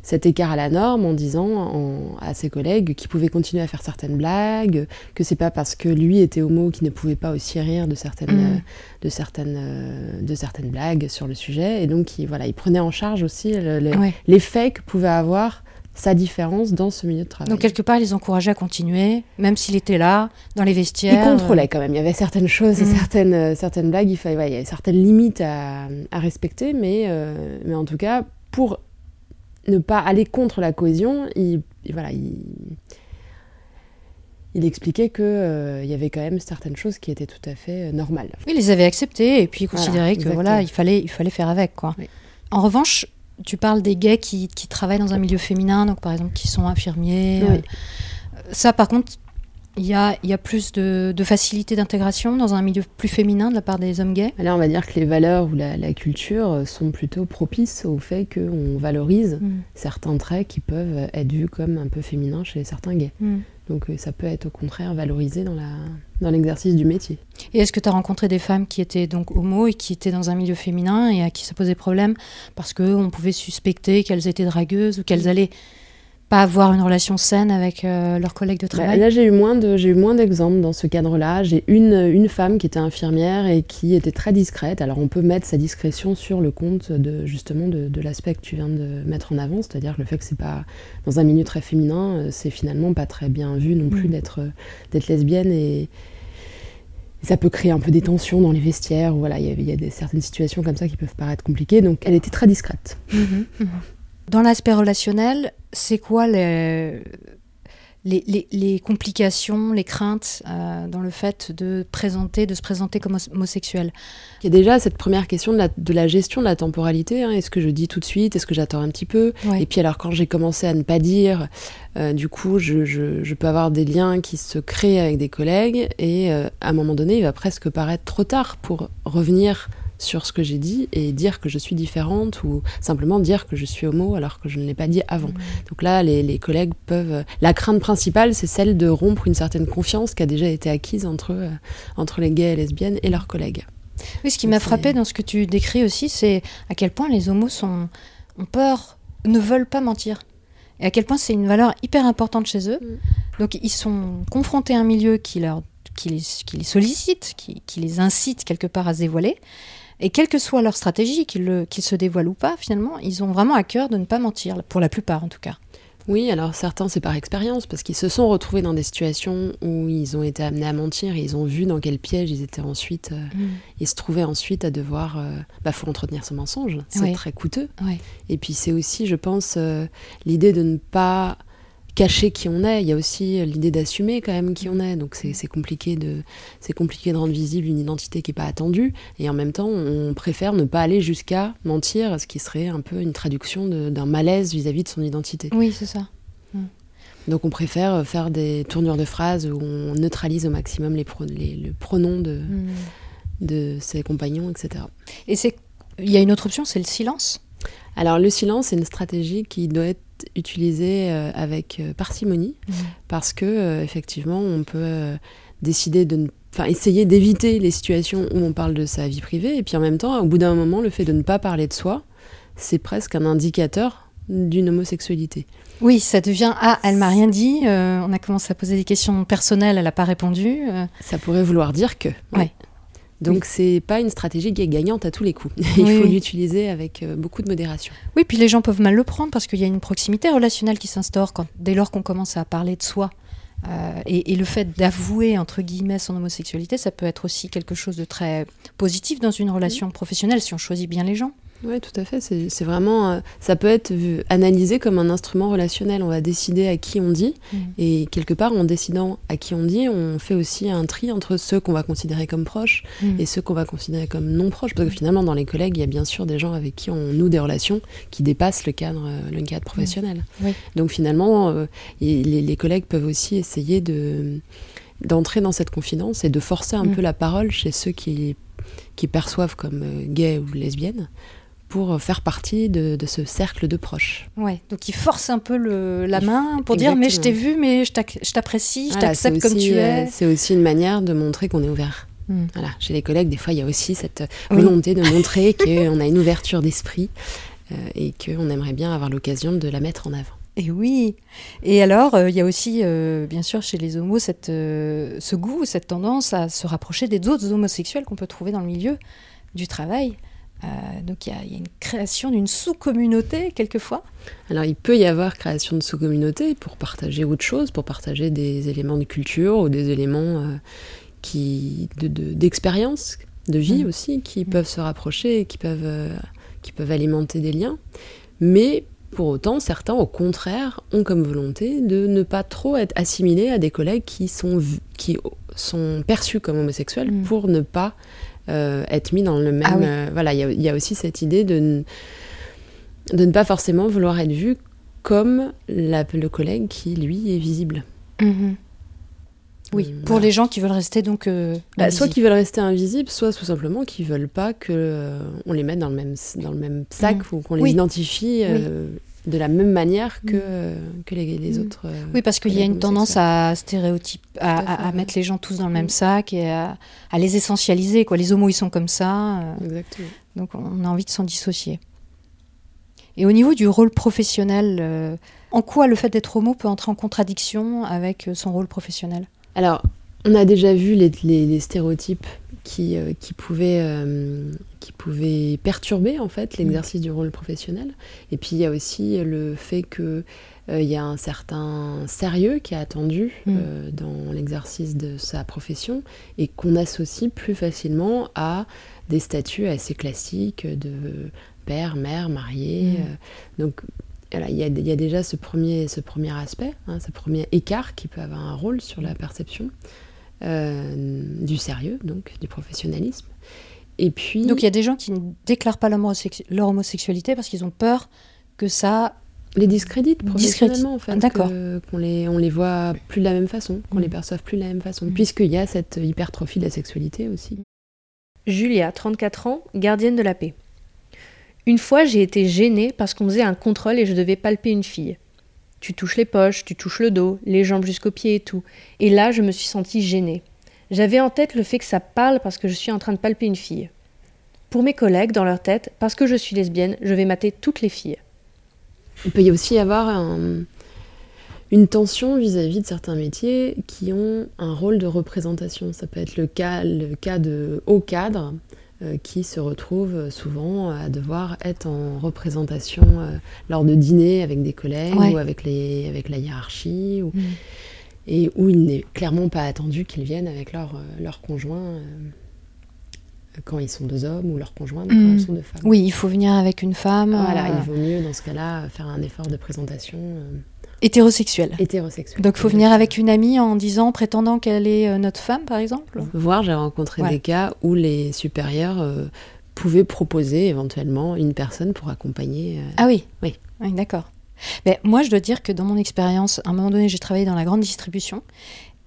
Speaker 3: cet écart à la norme en disant à ses collègues qu'il pouvait continuer à faire certaines blagues, que c'est pas parce que lui était homo qu'il ne pouvait pas aussi rire de certaines, mm. euh, de certaines, euh, de certaines blagues sur le sujet. Et donc, il, voilà, il prenait en charge aussi l'effet que pouvait avoir sa différence dans ce milieu de travail.
Speaker 5: Donc quelque part, ils encourageaient à continuer, même s'il était là, dans les vestiaires.
Speaker 3: Il contrôlait quand même. Il y avait certaines choses, et mm. certaines, euh, certaines blagues, il, fallait, il y avait certaines limites à, à respecter, mais, mais en tout cas, pour ne pas aller contre la cohésion, il, voilà, il, il expliquait qu'il euh, y avait quand même certaines choses qui étaient tout à fait euh, normales.
Speaker 5: Il les avait acceptées et puis il considérait que voilà, il fallait, il fallait faire avec. Quoi. En revanche, tu parles des gays qui, qui, travaillent dans un milieu féminin, donc par exemple qui sont infirmiers.
Speaker 3: Oui.
Speaker 5: ça, par contre, il y a, y a, plus de, de facilité d'intégration dans un milieu plus féminin de la part des hommes gays?
Speaker 3: Là, on va dire que les valeurs ou la, la culture sont plutôt propices au fait qu'on valorise mm. certains traits qui peuvent être vus comme un peu féminins chez certains gays. Mm. Donc ça peut être au contraire valorisé dans, la, dans l'exercice du métier.
Speaker 5: Et est-ce que tu as rencontré des femmes qui étaient donc homo et qui étaient dans un milieu féminin et à qui ça posait problème parce qu'on pouvait suspecter qu'elles étaient dragueuses ou qu'elles allaient pas avoir une relation saine avec euh, leurs collègues de travail
Speaker 3: bah, Là, j'ai eu moins de, j'ai eu moins d'exemples dans ce cadre-là. J'ai une, une femme qui était infirmière et qui était très discrète. Alors, on peut mettre sa discrétion sur le compte de justement de, de l'aspect que tu viens de mettre en avant, c'est-à-dire le fait que c'est pas dans un milieu très féminin, euh, c'est finalement pas très bien vu non plus mmh. d'être d'être lesbienne et ça peut créer un peu des tensions dans les vestiaires. Voilà, il y a, y a des, certaines situations comme ça qui peuvent paraître compliquées. Donc, elle était très discrète.
Speaker 5: Mmh, mmh. Dans l'aspect relationnel, c'est quoi les, les, les, les, complications, les craintes euh, dans le fait de, présenter, de se présenter comme homosexuel?
Speaker 3: Il y a déjà cette première question de la, de la gestion de la temporalité. Hein. Est-ce que je dis tout de suite? Est-ce que j'attends un petit peu?
Speaker 5: Ouais.
Speaker 3: Et puis alors quand j'ai commencé à ne pas dire, euh, du coup je, je, je, peux avoir des liens qui se créent avec des collègues et euh, à un moment donné il va presque paraître trop tard pour revenir sur ce que j'ai dit et dire que je suis différente ou simplement dire que je suis homo alors que je ne l'ai pas dit avant. Mmh. Donc là, les, les, collègues peuvent... La crainte principale, c'est celle de rompre une certaine confiance qui a déjà été acquise entre, euh, entre les gays et lesbiennes et leurs collègues.
Speaker 5: Oui, ce qui m'a frappé dans ce que tu décris aussi, c'est à quel point les homos sont, ont peur, ne veulent pas mentir. Et à quel point c'est une valeur hyper importante chez eux. Mmh. Donc ils sont confrontés à un milieu qui, leur, qui, les, qui les sollicite, qui, qui les incite quelque part à se dévoiler. Et quelle que soit leur stratégie, qu'ils qu se dévoilent ou pas, finalement, ils ont vraiment à cœur de ne pas mentir, pour la plupart en tout cas.
Speaker 3: Oui, alors certains c'est par expérience, parce qu'ils se sont retrouvés dans des situations où ils ont été amenés à mentir et ils ont vu dans quel piège ils étaient ensuite. Euh, mmh. Ils se trouvaient ensuite à devoir. Euh, bah, faut entretenir ce mensonge, c'est
Speaker 5: ouais.
Speaker 3: très coûteux.
Speaker 5: Ouais.
Speaker 3: Et puis c'est aussi, je pense, euh, l'idée de ne pas cacher qui on est. Il y a aussi l'idée d'assumer quand même qui on est. Donc c'est compliqué de c'est compliqué de rendre visible une identité qui n'est pas attendue. Et en même temps, on préfère ne pas aller jusqu'à mentir, ce qui serait un peu une traduction d'un malaise vis-à-vis -vis de son identité.
Speaker 5: Oui, c'est ça.
Speaker 3: Mmh. Donc on préfère faire des tournures de phrases où on neutralise au maximum les, pro les le pronom de, mmh. de ses compagnons, etc.
Speaker 5: Et il y a une autre option, c'est le silence?
Speaker 3: Alors le silence, c'est une stratégie qui doit être utilisée euh, avec euh, parcimonie mmh. parce que euh, effectivement on peut décider de ne enfin essayer d'éviter les situations où on parle de sa vie privée et puis en même temps au bout d'un moment le fait de ne pas parler de soi c'est presque un indicateur d'une homosexualité.
Speaker 5: Oui, ça devient ah elle m'a rien dit, euh, on a commencé à poser des questions personnelles, elle n'a pas répondu. Euh...
Speaker 3: Ça pourrait vouloir dire que.
Speaker 5: Ouais. ouais.
Speaker 3: Donc oui. c'est pas une stratégie qui est gagnante à tous les coups. Il oui, faut oui. l'utiliser avec euh, beaucoup de modération.
Speaker 5: Oui, puis les gens peuvent mal le prendre parce qu'il y a une proximité relationnelle qui s'instaure dès lors qu'on commence à parler de soi. Euh, et, et, le fait d'avouer entre guillemets son homosexualité, ça peut être aussi quelque chose de très positif dans une relation professionnelle si on choisit bien les gens.
Speaker 3: Oui, tout à fait. C'est vraiment, euh, ça peut être vu, analysé comme un instrument relationnel. On va décider à qui on dit, mmh. et quelque part, en décidant à qui on dit, on fait aussi un tri entre ceux qu'on va considérer comme proches mmh. et ceux qu'on va considérer comme non proches. Parce que finalement, dans les collègues, il y a bien sûr des gens avec qui on noue des relations qui dépassent le cadre, euh, le cadre professionnel.
Speaker 5: Mmh. Oui.
Speaker 3: Donc finalement, euh, les, les, collègues peuvent aussi essayer de d'entrer dans cette confidence et de forcer un peu la parole chez ceux qui qui perçoivent comme gays ou lesbiennes pour faire partie de, de, ce cercle de proches.
Speaker 5: Ouais, donc il force un peu le, la main pour Exactement. dire mais je t'ai vu, mais je t'apprécie, je t'accepte comme tu es.
Speaker 3: C'est aussi une manière de montrer qu'on est ouvert. Mm. Voilà, chez les collègues, des fois, il y a aussi cette volonté oui. de montrer qu'on a une ouverture d'esprit euh, et qu'on aimerait bien avoir l'occasion de la mettre en avant.
Speaker 5: Et oui. Et alors, il euh, y a aussi, euh, bien sûr, chez les homos, cette, euh, ce goût, cette tendance à se rapprocher des autres homosexuels qu'on peut trouver dans le milieu du travail. Euh, donc il y, y, a une création d'une sous-communauté quelquequefois.
Speaker 3: Alors il peut y avoir création de sous-communauté pour partager autre chose, pour partager des éléments de culture ou des éléments euh, qui d'expérience, de, de, vie mmh. aussi, qui mmh. peuvent se rapprocher et qui peuvent, euh, qui peuvent alimenter des liens. Mais pour autant, certains, au contraire, ont comme volonté de ne pas trop être assimilés à des collègues qui sont, qui sont perçus comme homosexuels mmh. pour ne pas être mis dans le même.
Speaker 5: Ah oui.
Speaker 3: euh, voilà, il y, y, a aussi cette idée de. de ne pas forcément vouloir être vu comme la, le collègue qui, lui, est visible.
Speaker 5: Mhm. Oui, pour
Speaker 3: voilà.
Speaker 5: les gens qui veulent rester donc. euh,
Speaker 3: Bah, soit qui veulent rester invisibles, soit tout simplement qui veulent pas que euh, on les mette dans le même dans le même sac ou qu'on les
Speaker 5: Oui.
Speaker 3: identifie euh, de la même manière que
Speaker 5: Mm.
Speaker 3: euh, que les, les
Speaker 5: Mm.
Speaker 3: autres. euh,
Speaker 5: Oui, parce qu'il y a une tendance à stéréotype, à, mettre les gens tous dans le même
Speaker 3: Mm.
Speaker 5: sac et à, les essentialiser. Quoi. Les homos, ils sont comme ça. euh,
Speaker 3: Exactement.
Speaker 5: donc on a envie de s'en dissocier. Et au niveau du rôle professionnel, euh, en quoi le fait d'être homo peut entrer en contradiction avec son rôle professionnel?
Speaker 3: Alors, on a déjà vu les, les- les stéréotypes qui, euh, qui, pouvaient, euh, qui pouvaient perturber en fait l'exercice du rôle professionnel. Et puis il y a aussi le fait que euh, il y a un certain sérieux qui est attendu
Speaker 5: Mm.
Speaker 3: dans l'exercice de sa profession et qu'on associe plus facilement à des statuts assez classiques de père, mère, marié.
Speaker 5: Mm.
Speaker 3: donc voilà, il y, a, il y a déjà ce premier, ce premier aspect, hein, ce premier écart qui peut avoir un rôle sur la perception du sérieux, donc du professionnalisme. Et puis,
Speaker 5: Donc il y a des gens qui ne déclarent pas leur, homosexu- leur homosexualité parce qu'ils ont peur que ça...
Speaker 3: les
Speaker 5: Discrédite.
Speaker 3: professionnellement, en fait,
Speaker 5: D'accord.
Speaker 3: qu'on les, on les voit plus de la même façon, qu'on
Speaker 5: Mm.
Speaker 3: les perçoive plus de la même façon,
Speaker 5: Mm.
Speaker 3: puisqu'il y a cette hypertrophie de la sexualité aussi.
Speaker 2: Julia, 34 ans, gardienne de la paix. Une fois, j'ai été gênée parce qu'on faisait un contrôle et je devais palper une fille. Tu touches les poches, tu touches le dos, les jambes jusqu'aux pieds et tout. Et là, je me suis sentie gênée. J'avais en tête le fait que ça parle parce que je suis en train de palper une fille. Pour mes collègues, dans leur tête, parce que je suis lesbienne, je vais mater toutes les filles.
Speaker 3: Il peut y aussi y avoir un- une tension vis-à-vis de certains métiers qui ont un rôle de représentation. Ça peut être le cas, le cas de hauts cadres euh, qui se retrouvent souvent à devoir être en représentation euh, lors de dîners avec des collègues
Speaker 5: Ouais.
Speaker 3: ou avec, les, avec la hiérarchie, ou- et où il n'est clairement pas attendu qu'ils viennent avec leur, euh, leur conjoint euh, quand ils sont deux hommes ou leur conjoint quand
Speaker 5: Mm.
Speaker 3: ils sont deux femmes.
Speaker 5: Oui, il faut venir avec une femme
Speaker 3: Voilà,
Speaker 5: euh,
Speaker 3: il vaut mieux dans ce cas-là faire un effort de présentation euh,
Speaker 5: hétérosexuelle.
Speaker 3: hétérosexuelle.
Speaker 5: Donc il faut venir avec une amie en disant, prétendant qu'elle est euh, notre femme, par exemple
Speaker 3: Voir, j'ai rencontré
Speaker 5: Ouais.
Speaker 3: des cas où les supérieurs euh, pouvaient proposer éventuellement une personne pour accompagner. euh,
Speaker 5: Ah oui
Speaker 3: Oui.
Speaker 5: Oui, d'accord. Mais moi, je dois dire que dans mon expérience, à un moment donné, j'ai travaillé dans la grande distribution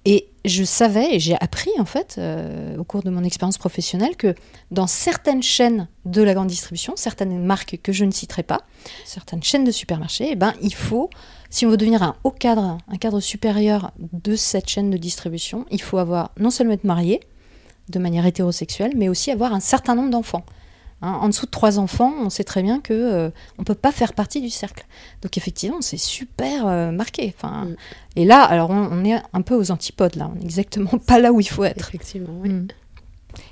Speaker 5: et je savais et j'ai appris, en fait, euh, au cours de mon expérience professionnelle, que dans certaines chaînes de la grande distribution, certaines marques que je ne citerai pas, certaines chaînes de supermarchés, eh ben, il faut, si on veut devenir un haut cadre, un cadre supérieur de cette chaîne de distribution, il faut avoir non seulement être marié de manière hétérosexuelle, mais aussi avoir un certain nombre d'enfants. Hein, en dessous de trois enfants, on sait très bien que euh, on peut pas faire partie du cercle. Donc effectivement, c'est super euh, marqué. Enfin,
Speaker 3: Mm.
Speaker 5: et là, alors on, on est un peu aux antipodes là. On est exactement pas là où il faut être.
Speaker 3: Effectivement, oui.
Speaker 5: Mm.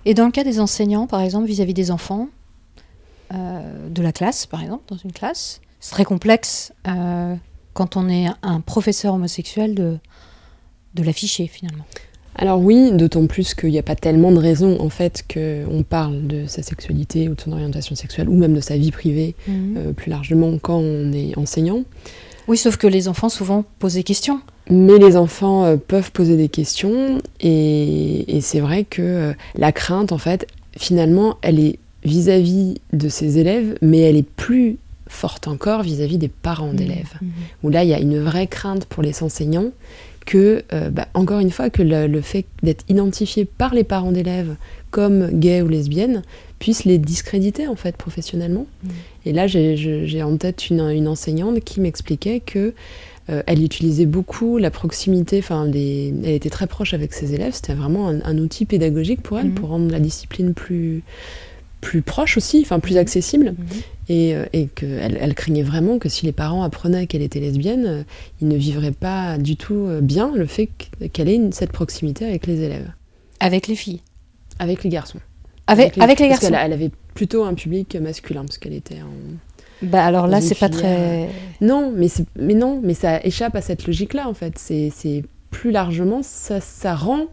Speaker 5: Et dans le cas des enseignants, par exemple, vis-à-vis des enfants, euh, de la classe, par exemple, dans une classe, c'est très complexe euh, quand on est un professeur homosexuel de, de l'afficher finalement.
Speaker 3: Alors oui, d'autant plus qu'il n'y a pas tellement de raisons en fait qu'on parle de sa sexualité ou de son orientation sexuelle ou même de sa vie privée euh, plus largement quand on est enseignant.
Speaker 5: Oui, sauf que les enfants souvent posent des questions.
Speaker 3: Mais les enfants euh, peuvent poser des questions et, et c'est vrai que euh, la crainte, en fait, finalement, elle est vis-à-vis de ses élèves, mais elle est plus forte encore vis-à-vis des parents d'élèves.
Speaker 5: Mhm.
Speaker 3: Où là, il y a une vraie crainte pour les enseignants que, euh, bah, encore une fois, que le, le fait d'être identifié par les parents d'élèves comme gay ou lesbienne puisse les discréditer, en fait, professionnellement.
Speaker 5: Mhm.
Speaker 3: Et là, j'ai- en tête une, une enseignante qui m'expliquait que euh, elle utilisait beaucoup la proximité, enfin, elle était très proche avec ses élèves, c'était vraiment un, un outil pédagogique pour elle, pour rendre la discipline plus, plus proche aussi, enfin plus accessible. Et, euh, et qu'elle elle craignait vraiment que si les parents apprenaient qu'elle était lesbienne, euh, ils ne vivraient pas du tout euh, bien le fait que- qu'elle ait cette proximité avec les élèves,
Speaker 5: Avec les filles.
Speaker 3: avec les garçons.
Speaker 5: Avec, avec les
Speaker 3: parce
Speaker 5: garçons.
Speaker 3: qu'elle- Elle avait plutôt un public masculin, parce qu'elle était en...
Speaker 5: Bah alors là, c'est pas très.
Speaker 3: Non, mais, mais non, mais ça échappe à cette logique-là, en fait. C'est c'est plus largement, ça, ça rend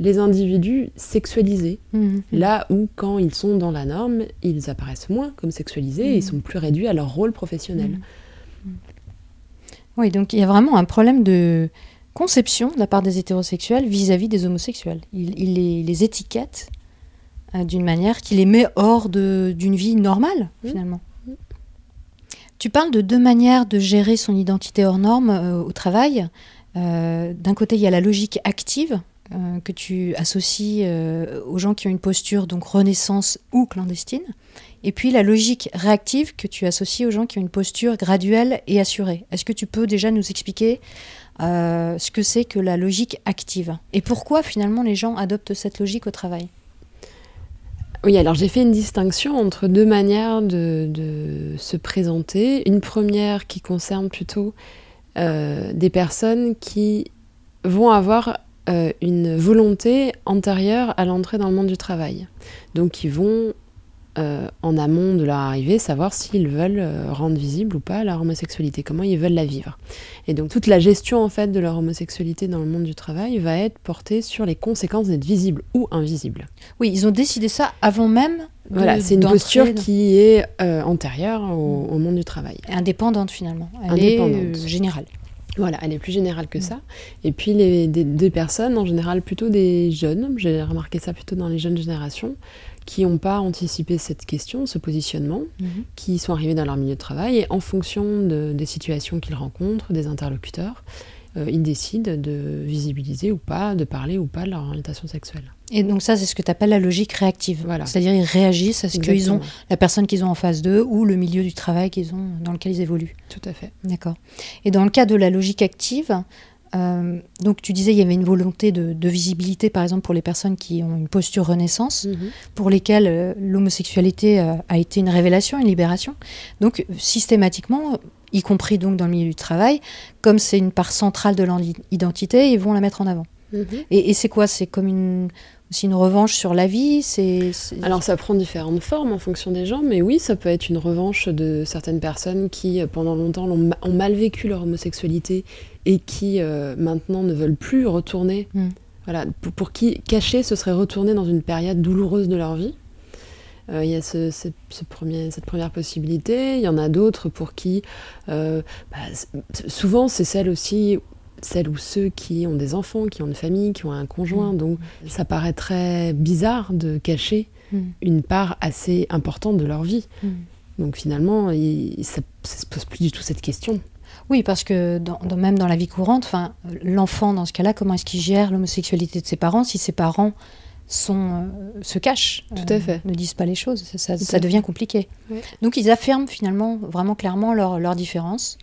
Speaker 3: les individus sexualisés.
Speaker 5: Mhm.
Speaker 3: Là où, quand ils sont dans la norme, ils apparaissent moins comme sexualisés et ils sont plus réduits à leur rôle professionnel.
Speaker 5: Mhm. Oui, donc il y a vraiment un problème de conception de la part des hétérosexuels vis-à-vis des homosexuels. Ils il les, les étiquettent euh, d'une manière qui les met hors de- d'une vie normale,
Speaker 3: Mhm.
Speaker 5: finalement. Tu parles de deux manières de gérer son identité hors norme euh, au travail. Euh, d'un côté, il y a la logique active euh, que tu associes aux gens qui ont une posture donc renaissance ou clandestine, et puis la logique réactive que tu associes aux gens qui ont une posture graduelle et assurée. Est-ce que tu peux déjà nous expliquer ce que c'est que la logique active et pourquoi finalement les gens adoptent cette logique au travail?
Speaker 3: Oui, alors j'ai fait une distinction entre deux manières de, se présenter. Une première qui concerne plutôt euh, des personnes qui vont avoir euh, une volonté antérieure à l'entrée dans le monde du travail. Donc qui vont euh, en amont de leur arrivée, savoir s'ils veulent euh, rendre visible ou pas leur homosexualité, comment ils veulent la vivre. Et donc toute la gestion en fait de leur homosexualité dans le monde du travail va être portée sur les conséquences d'être visible ou invisible.
Speaker 5: Oui, ils ont décidé ça avant même.
Speaker 3: voilà, c'est une posture qui est euh, antérieure au, monde du travail.
Speaker 5: Indépendante finalement. Elle Indépendante. est générale.
Speaker 3: Voilà, elle est plus générale que ça. Et puis les deux personnes, en général plutôt des jeunes, j'ai remarqué ça plutôt dans les jeunes générations, qui n'ont pas anticipé cette question, ce positionnement, mhm. qui sont arrivés dans leur milieu de travail et en fonction des situations qu'ils rencontrent, des interlocuteurs, euh, ils décident de visibiliser ou pas, de parler ou pas de leur orientation sexuelle.
Speaker 5: Et donc ça, c'est ce que tu appelles la logique réactive. Voilà. C'est-à-dire ils réagissent à ce qu'ils ont, la personne qu'ils ont en face d'eux ou le milieu du travail qu'ils ont, dans lequel ils évoluent.
Speaker 3: Tout à fait.
Speaker 5: D'accord. Et dans le cas de la logique active, euh, donc tu disais il y avait une volonté de, visibilité par exemple pour les personnes qui ont une posture renaissance, mhm. pour lesquelles euh, l'homosexualité euh, a été une révélation, une libération. Donc systématiquement, y compris donc dans le milieu du travail, comme c'est une part centrale de leur identité, ils vont la mettre en avant. Mhm. Et, et c'est quoi? C'est comme une c'est une revanche sur la vie c'est,
Speaker 3: Alors ça prend différentes formes en fonction des gens, mais oui, ça peut être une revanche de certaines personnes qui, pendant longtemps, ont, mal vécu leur homosexualité et qui, euh, maintenant, ne veulent plus retourner. Hmm. Voilà, pour, qui cacher, ce serait retourner dans une période douloureuse de leur vie. Euh, il y a ce, premier, cette première possibilité. Il y en a d'autres pour qui, euh, bah, souvent, c'est celle aussi celles ou ceux qui ont des enfants, qui ont une famille, qui ont un conjoint. Mm. Donc ça paraît très bizarre de cacher mm. une part assez importante de leur vie. Mm. Donc finalement, ça ne se pose plus du tout cette question.
Speaker 5: Oui, parce que dans, même dans la vie courante, l'enfant, dans ce cas-là, comment est-ce qu'il gère l'homosexualité de ses parents si ses parents sont, euh, se cachent,
Speaker 3: Tout à fait.
Speaker 5: Euh, ne disent pas les choses? Ça, devient compliqué. Donc ils affirment finalement vraiment clairement leur différence.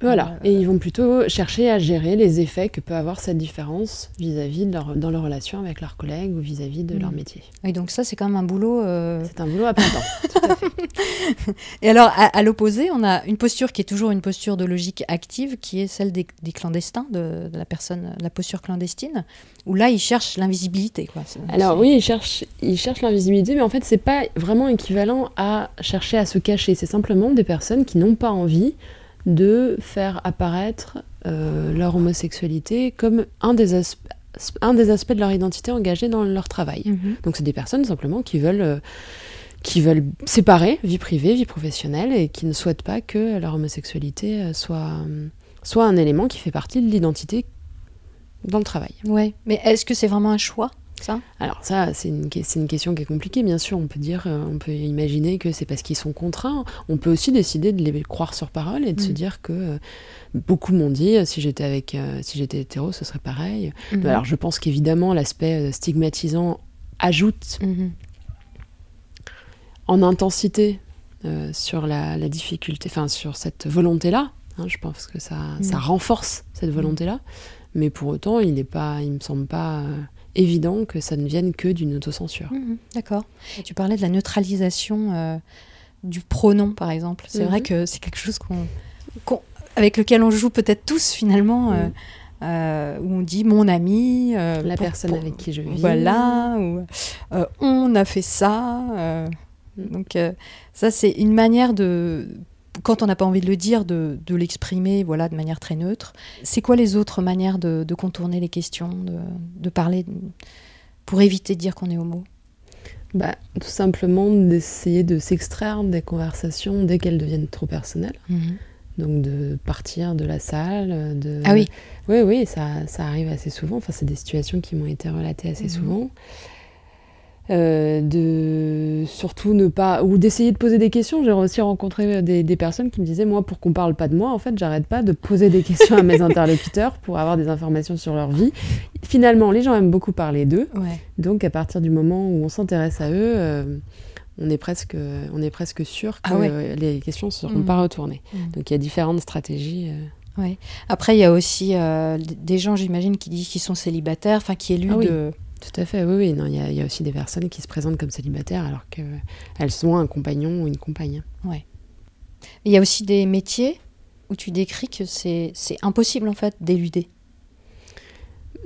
Speaker 3: Voilà, et ils vont plutôt chercher à gérer les effets que peut avoir cette différence vis-à-vis de leur, dans leur relation avec leurs collègues ou vis-à-vis de leur mm. métier.
Speaker 5: Oui, donc ça, c'est quand même un boulot. Euh,
Speaker 3: c'est un boulot à plein temps, tout à fait.
Speaker 5: Et alors, à, l'opposé, on a une posture qui est toujours une posture de logique active, qui est celle des, clandestins, de, la personne, la posture clandestine, où là, ils cherchent l'invisibilité. Quoi.
Speaker 3: Alors oui, ils cherchent, ils cherchent l'invisibilité, mais en fait, c'est pas vraiment équivalent à chercher à se cacher. C'est simplement des personnes qui n'ont pas envie de faire apparaître euh, leur homosexualité comme un des, un des aspects de leur identité engagés dans leur travail. Mhm. Donc c'est des personnes simplement qui veulent, euh, qui veulent séparer vie privée, vie professionnelle et qui ne souhaitent pas que leur homosexualité euh, soit, soit un élément qui fait partie de l'identité dans le travail.
Speaker 5: Ouais, mais est-ce que c'est vraiment un choix?
Speaker 3: Alors ça, c'est une, une, question qui est compliquée, bien sûr. On peut dire, euh, on peut imaginer que c'est parce qu'ils sont contraints. On peut aussi décider de les croire sur parole et de se mm. dire que euh, beaucoup m'ont dit, euh, si j'étais avec, si j'étais hétéro, ce serait pareil. Mm-hmm. Alors je pense qu'évidemment, l'aspect stigmatisant ajoute mm-hmm. en intensité sur la, difficulté, enfin sur cette volonté-là. Hein, je pense que ça, ça mm. renforce cette volonté-là. Mais pour autant, il n'est pas, il me semble pas évident que ça ne vienne que d'une autocensure.
Speaker 5: Mhm, d'accord. Tu parlais de la neutralisation euh, du pronom, par exemple. C'est vrai mhm. que c'est quelque chose qu'on, avec lequel on joue peut-être tous finalement. Euh, mhm. euh, où on dit mon ami,
Speaker 3: la personne avec qui je vis,
Speaker 5: voilà, ou on a fait ça. Donc ça c'est une manière de quand on n'a pas envie de le dire, de, l'exprimer voilà, de manière très neutre. C'est quoi les autres manières de, contourner les questions, de, parler, pour éviter de dire qu'on est homo?
Speaker 3: Bah, Tout simplement d'essayer de s'extraire des conversations dès qu'elles deviennent trop personnelles. Mhm. Donc de partir de la salle. De...
Speaker 5: Ah oui
Speaker 3: Oui, oui, ça, ça arrive assez souvent. Enfin, c'est des situations qui m'ont été relatées assez mhm. souvent. Euh, de surtout ne pas ou d'essayer de poser des questions. J'ai aussi rencontré des, des, personnes qui me disaient moi pour qu'on parle pas de moi en fait j'arrête pas de poser des questions à mes interlocuteurs pour avoir des informations sur leur vie. Finalement les gens aiment beaucoup parler d'eux,
Speaker 5: Ouais.
Speaker 3: donc à partir du moment où on s'intéresse à eux, euh, on est presque on est presque sûr que
Speaker 5: Ah ouais.
Speaker 3: euh, les questions ne seront
Speaker 5: Mhm.
Speaker 3: pas retournées.
Speaker 5: Mhm.
Speaker 3: Donc il y a différentes stratégies. euh.
Speaker 5: Après, il y a aussi euh, des gens, j'imagine, qui disent qu'ils sont célibataires, enfin qui éluent
Speaker 3: Ah oui.
Speaker 5: de.
Speaker 3: Tout à fait, oui, oui. Non, il y, a- il y a aussi des personnes qui se présentent comme célibataires alors qu'elles ont un compagnon ou une compagne.
Speaker 5: Il y a aussi des métiers où tu décris que c'est impossible en fait d'éluder.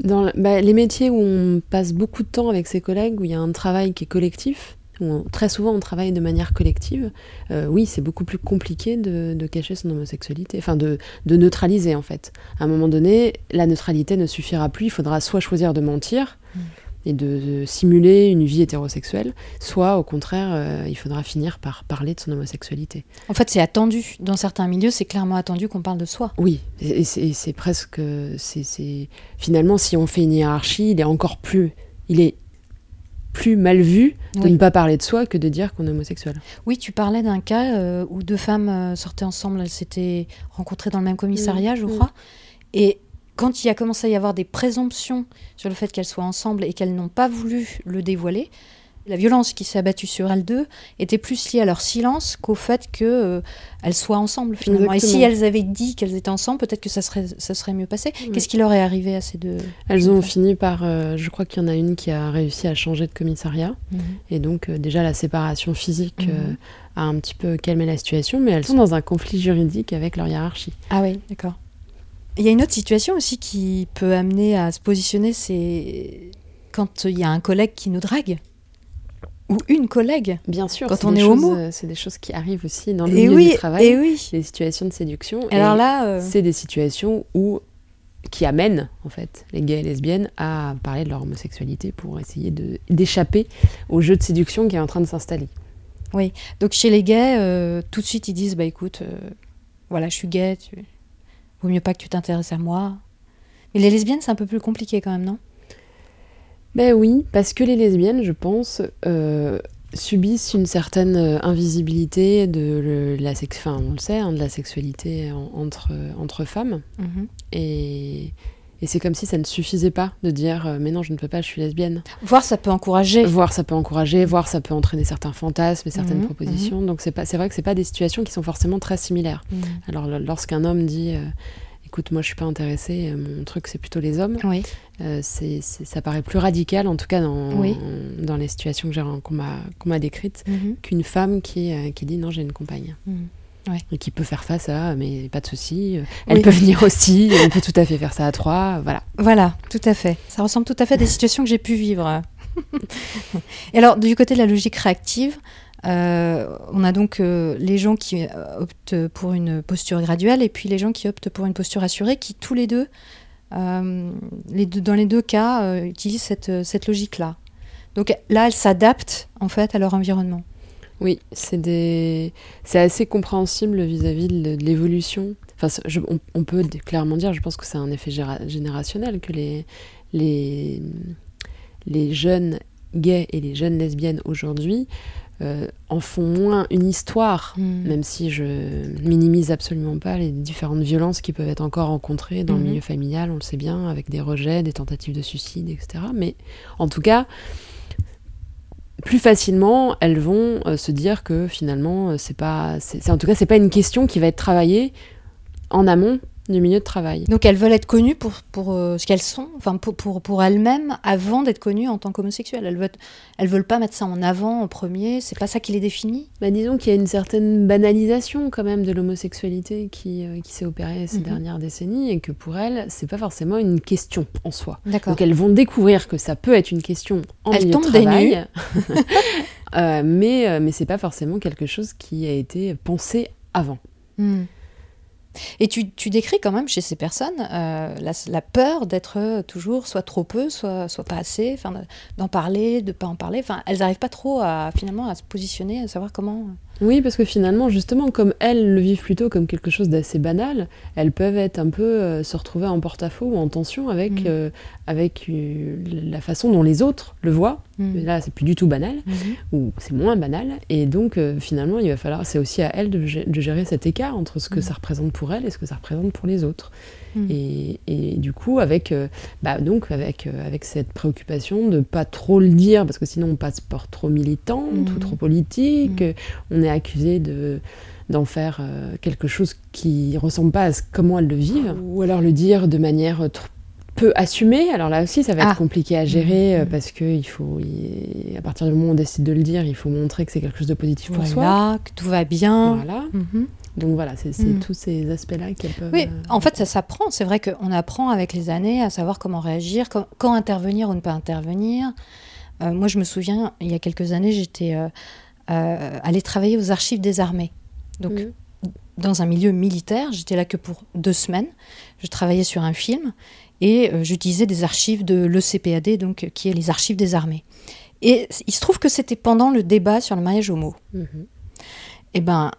Speaker 3: Dans bah, les métiers où on passe beaucoup de temps avec ses collègues, où il y a un travail qui est collectif, où on- très souvent on travaille de manière collective, euh, oui, c'est beaucoup plus compliqué de, de cacher son homosexualité, enfin de, de neutraliser en fait. À un moment donné, la neutralité ne suffira plus, il faudra soit choisir de mentir
Speaker 5: Mm.
Speaker 3: Et de, simuler une vie hétérosexuelle, soit au contraire, euh, il faudra finir par parler de son homosexualité.
Speaker 5: En fait, c'est attendu. Dans certains milieux, c'est clairement attendu qu'on parle de soi.
Speaker 3: Oui, et c'est presque. c'est Finalement, si on fait une hiérarchie, il est encore plus. Il est plus mal vu de
Speaker 5: Oui.
Speaker 3: ne pas parler de soi que de dire qu'on est homosexuel.
Speaker 5: Oui, tu parlais d'un cas euh, où deux femmes euh, sortaient ensemble, elles s'étaient rencontrées dans le même commissariat,
Speaker 3: Mm,
Speaker 5: je
Speaker 3: mm.
Speaker 5: crois. Et quand il a commencé à y avoir des présomptions sur le fait qu'elles soient ensemble et qu'elles n'ont pas voulu le dévoiler, la violence qui s'est abattue sur elles deux était plus liée à leur silence qu'au fait qu'elles soient ensemble finalement. Et si elles avaient dit qu'elles étaient ensemble, peut-être que ça serait, ça serait mieux passé. Qu'est-ce qui leur est arrivé à ces deux
Speaker 3: Elles ont fini par. euh, je crois qu'il y en a une qui a réussi à changer de commissariat.
Speaker 5: Mhm.
Speaker 3: Et donc, euh, déjà, la séparation physique euh,
Speaker 5: Mhm.
Speaker 3: a un petit peu calmé la situation, mais elles sont dans un conflit juridique avec leur hiérarchie.
Speaker 5: Ah oui, d'accord. Il y a une autre situation aussi qui peut amener à se positionner, c'est quand il y a un collègue qui nous drague. Ou une collègue.
Speaker 3: Bien sûr,
Speaker 5: Quand on est homo.
Speaker 3: euh, C'est des choses qui arrivent aussi dans le
Speaker 5: Et
Speaker 3: milieu
Speaker 5: oui,
Speaker 3: du travail.
Speaker 5: et oui.
Speaker 3: Les situations de séduction.
Speaker 5: Alors là, euh,
Speaker 3: c'est des situations où qui amènent en fait les gays et lesbiennes à parler de leur homosexualité pour essayer d'échapper au jeu de séduction qui est en train de s'installer.
Speaker 5: donc chez les gays, euh, tout de suite ils disent bah écoute, euh, voilà, je suis gay, tu... vaut mieux pas que tu t'intéresses à moi. Mais les lesbiennes, c'est un peu plus compliqué quand même, non?
Speaker 3: Ben oui, parce que les lesbiennes, je pense, euh, subissent une certaine euh, invisibilité de le- la sex... enfin, on le sait, hein, de la sexualité en- entre, entre femmes.
Speaker 5: Mhm.
Speaker 3: Et, et c'est comme si ça ne suffisait pas de dire euh, mais non, je ne peux pas, je suis lesbienne.
Speaker 5: Voir, ça peut encourager.
Speaker 3: Voir ça peut encourager, voir ça peut entraîner certains fantasmes et certaines
Speaker 5: Mhm,
Speaker 3: propositions. Donc c'est pas, c'est vrai que c'est pas des situations qui sont forcément très similaires.
Speaker 5: Mhm.
Speaker 3: Alors lorsqu'un homme dit euh, écoute moi je suis pas intéressé, euh, mon truc c'est plutôt les hommes,
Speaker 5: Oui.
Speaker 3: euh, c'est, c'est- ça paraît plus radical en tout cas dans,
Speaker 5: Oui.
Speaker 3: dans les situations que j'ai, qu'on, m'a, qu'on m'a décrites
Speaker 5: Mhm.
Speaker 3: qu'une femme qui, qui dit non j'ai une compagne. Et qui peut faire face à mais pas de souci, elle
Speaker 5: Oui.
Speaker 3: peut venir aussi, on peut tout à fait faire ça à trois, voilà.
Speaker 5: Voilà, tout à fait. Ça ressemble tout à fait à des situations que j'ai pu vivre. Et alors, du côté de la logique réactive, euh, on a donc euh, les gens qui euh, optent pour une posture graduelle et puis les gens qui optent pour une posture assurée, qui tous les deux, euh, les deux- dans les deux cas, utilisent cette, cette logique-là. Donc là, elles s'adaptent en fait à leur environnement.
Speaker 3: Oui, c'est des... assez compréhensible vis-à-vis de, de l'évolution. Enfin, je- on, on peut clairement dire, je pense que c'est un effet générationnel, que les, les, les jeunes gays et les jeunes lesbiennes aujourd'hui euh, en font moins une histoire,
Speaker 5: Mm.
Speaker 3: même si je minimise absolument pas les différentes violences qui peuvent être encore rencontrées dans le milieu familial, on le sait bien, avec des rejets, des tentatives de suicide, etc. Mais en tout cas, plus facilement, elles vont euh, se dire que finalement, euh, c'est pas, en tout cas, c'est pas une question qui va être travaillée en amont du milieu de travail.
Speaker 5: Donc elles veulent être connues pour, pour euh, ce qu'elles sont, enfin pour, pour, pour elles-mêmes, avant d'être connues en tant qu'homosexuelles. Elles veulent, elles veulent pas mettre ça en avant en premier, c'est pas ça qui les définit.
Speaker 3: Bah, disons qu'il y a une certaine banalisation quand même de l'homosexualité qui, euh, qui s'est opérée ces
Speaker 5: Mhm.
Speaker 3: dernières décennies et que pour elles, c'est pas forcément une question en soi.
Speaker 5: D'accord.
Speaker 3: Donc elles vont découvrir que ça peut être une question en
Speaker 5: Elles
Speaker 3: milieu
Speaker 5: tombent
Speaker 3: de
Speaker 5: des
Speaker 3: travail, Euh, mais euh, mais c'est pas forcément quelque chose qui a été pensé avant.
Speaker 5: Hmm. Et tu, tu décris quand même chez ces personnes euh, la, peur d'être toujours soit trop peu, soit, soit pas assez, d'en parler, de pas en parler. Elles n'arrivent pas trop à finalement à se positionner, à savoir comment.
Speaker 3: Oui, parce que finalement, justement, comme elles le vivent plutôt comme quelque chose d'assez banal, elles peuvent être un peu euh, se retrouver en porte-à-faux ou en tension avec,
Speaker 5: Mhm.
Speaker 3: euh, avec euh, la façon dont les autres le voient Mm. Mais là, c'est plus du tout banal, mm-hmm. ou c'est moins banal. Et donc, finalement, il va falloir, c'est aussi à elle de, gérer cet écart entre ce que mm. ça représente pour elle et ce que ça représente pour les autres. Mm. Et, du coup, avec, bah, donc, avec, avec cette préoccupation de pas trop le dire, parce que sinon on passe pour trop militante ou trop politique, on est accusé de d'en faire quelque chose qui ressemble pas à comment elles le vivent, ou alors le dire de manière trop peut assumer. Alors là aussi, ça va être ah. compliqué à gérer euh, mmh. parce que il faut, à partir du moment où on décide de le dire, il faut montrer que c'est quelque chose de positif pour
Speaker 5: soi. que tout va bien.
Speaker 3: Voilà. Mmh. Donc voilà, c'est mmh. tous ces aspects-là qu'elles peuvent.
Speaker 5: Oui, euh, en fait, ça s'apprend. C'est vrai qu'on apprend avec les années à savoir comment réagir, quand, intervenir ou ne pas intervenir. Euh, moi, je me souviens, il y a quelques années, j'étais allée travailler aux archives des armées. Donc, dans un milieu militaire, j'étais là que pour deux semaines. Je travaillais sur un film et euh, j'utilisais des archives de l'ECPAD, donc, qui est les archives des armées. Et il se trouve que c'était pendant le débat sur le mariage homo. Mhm. Et eh ben,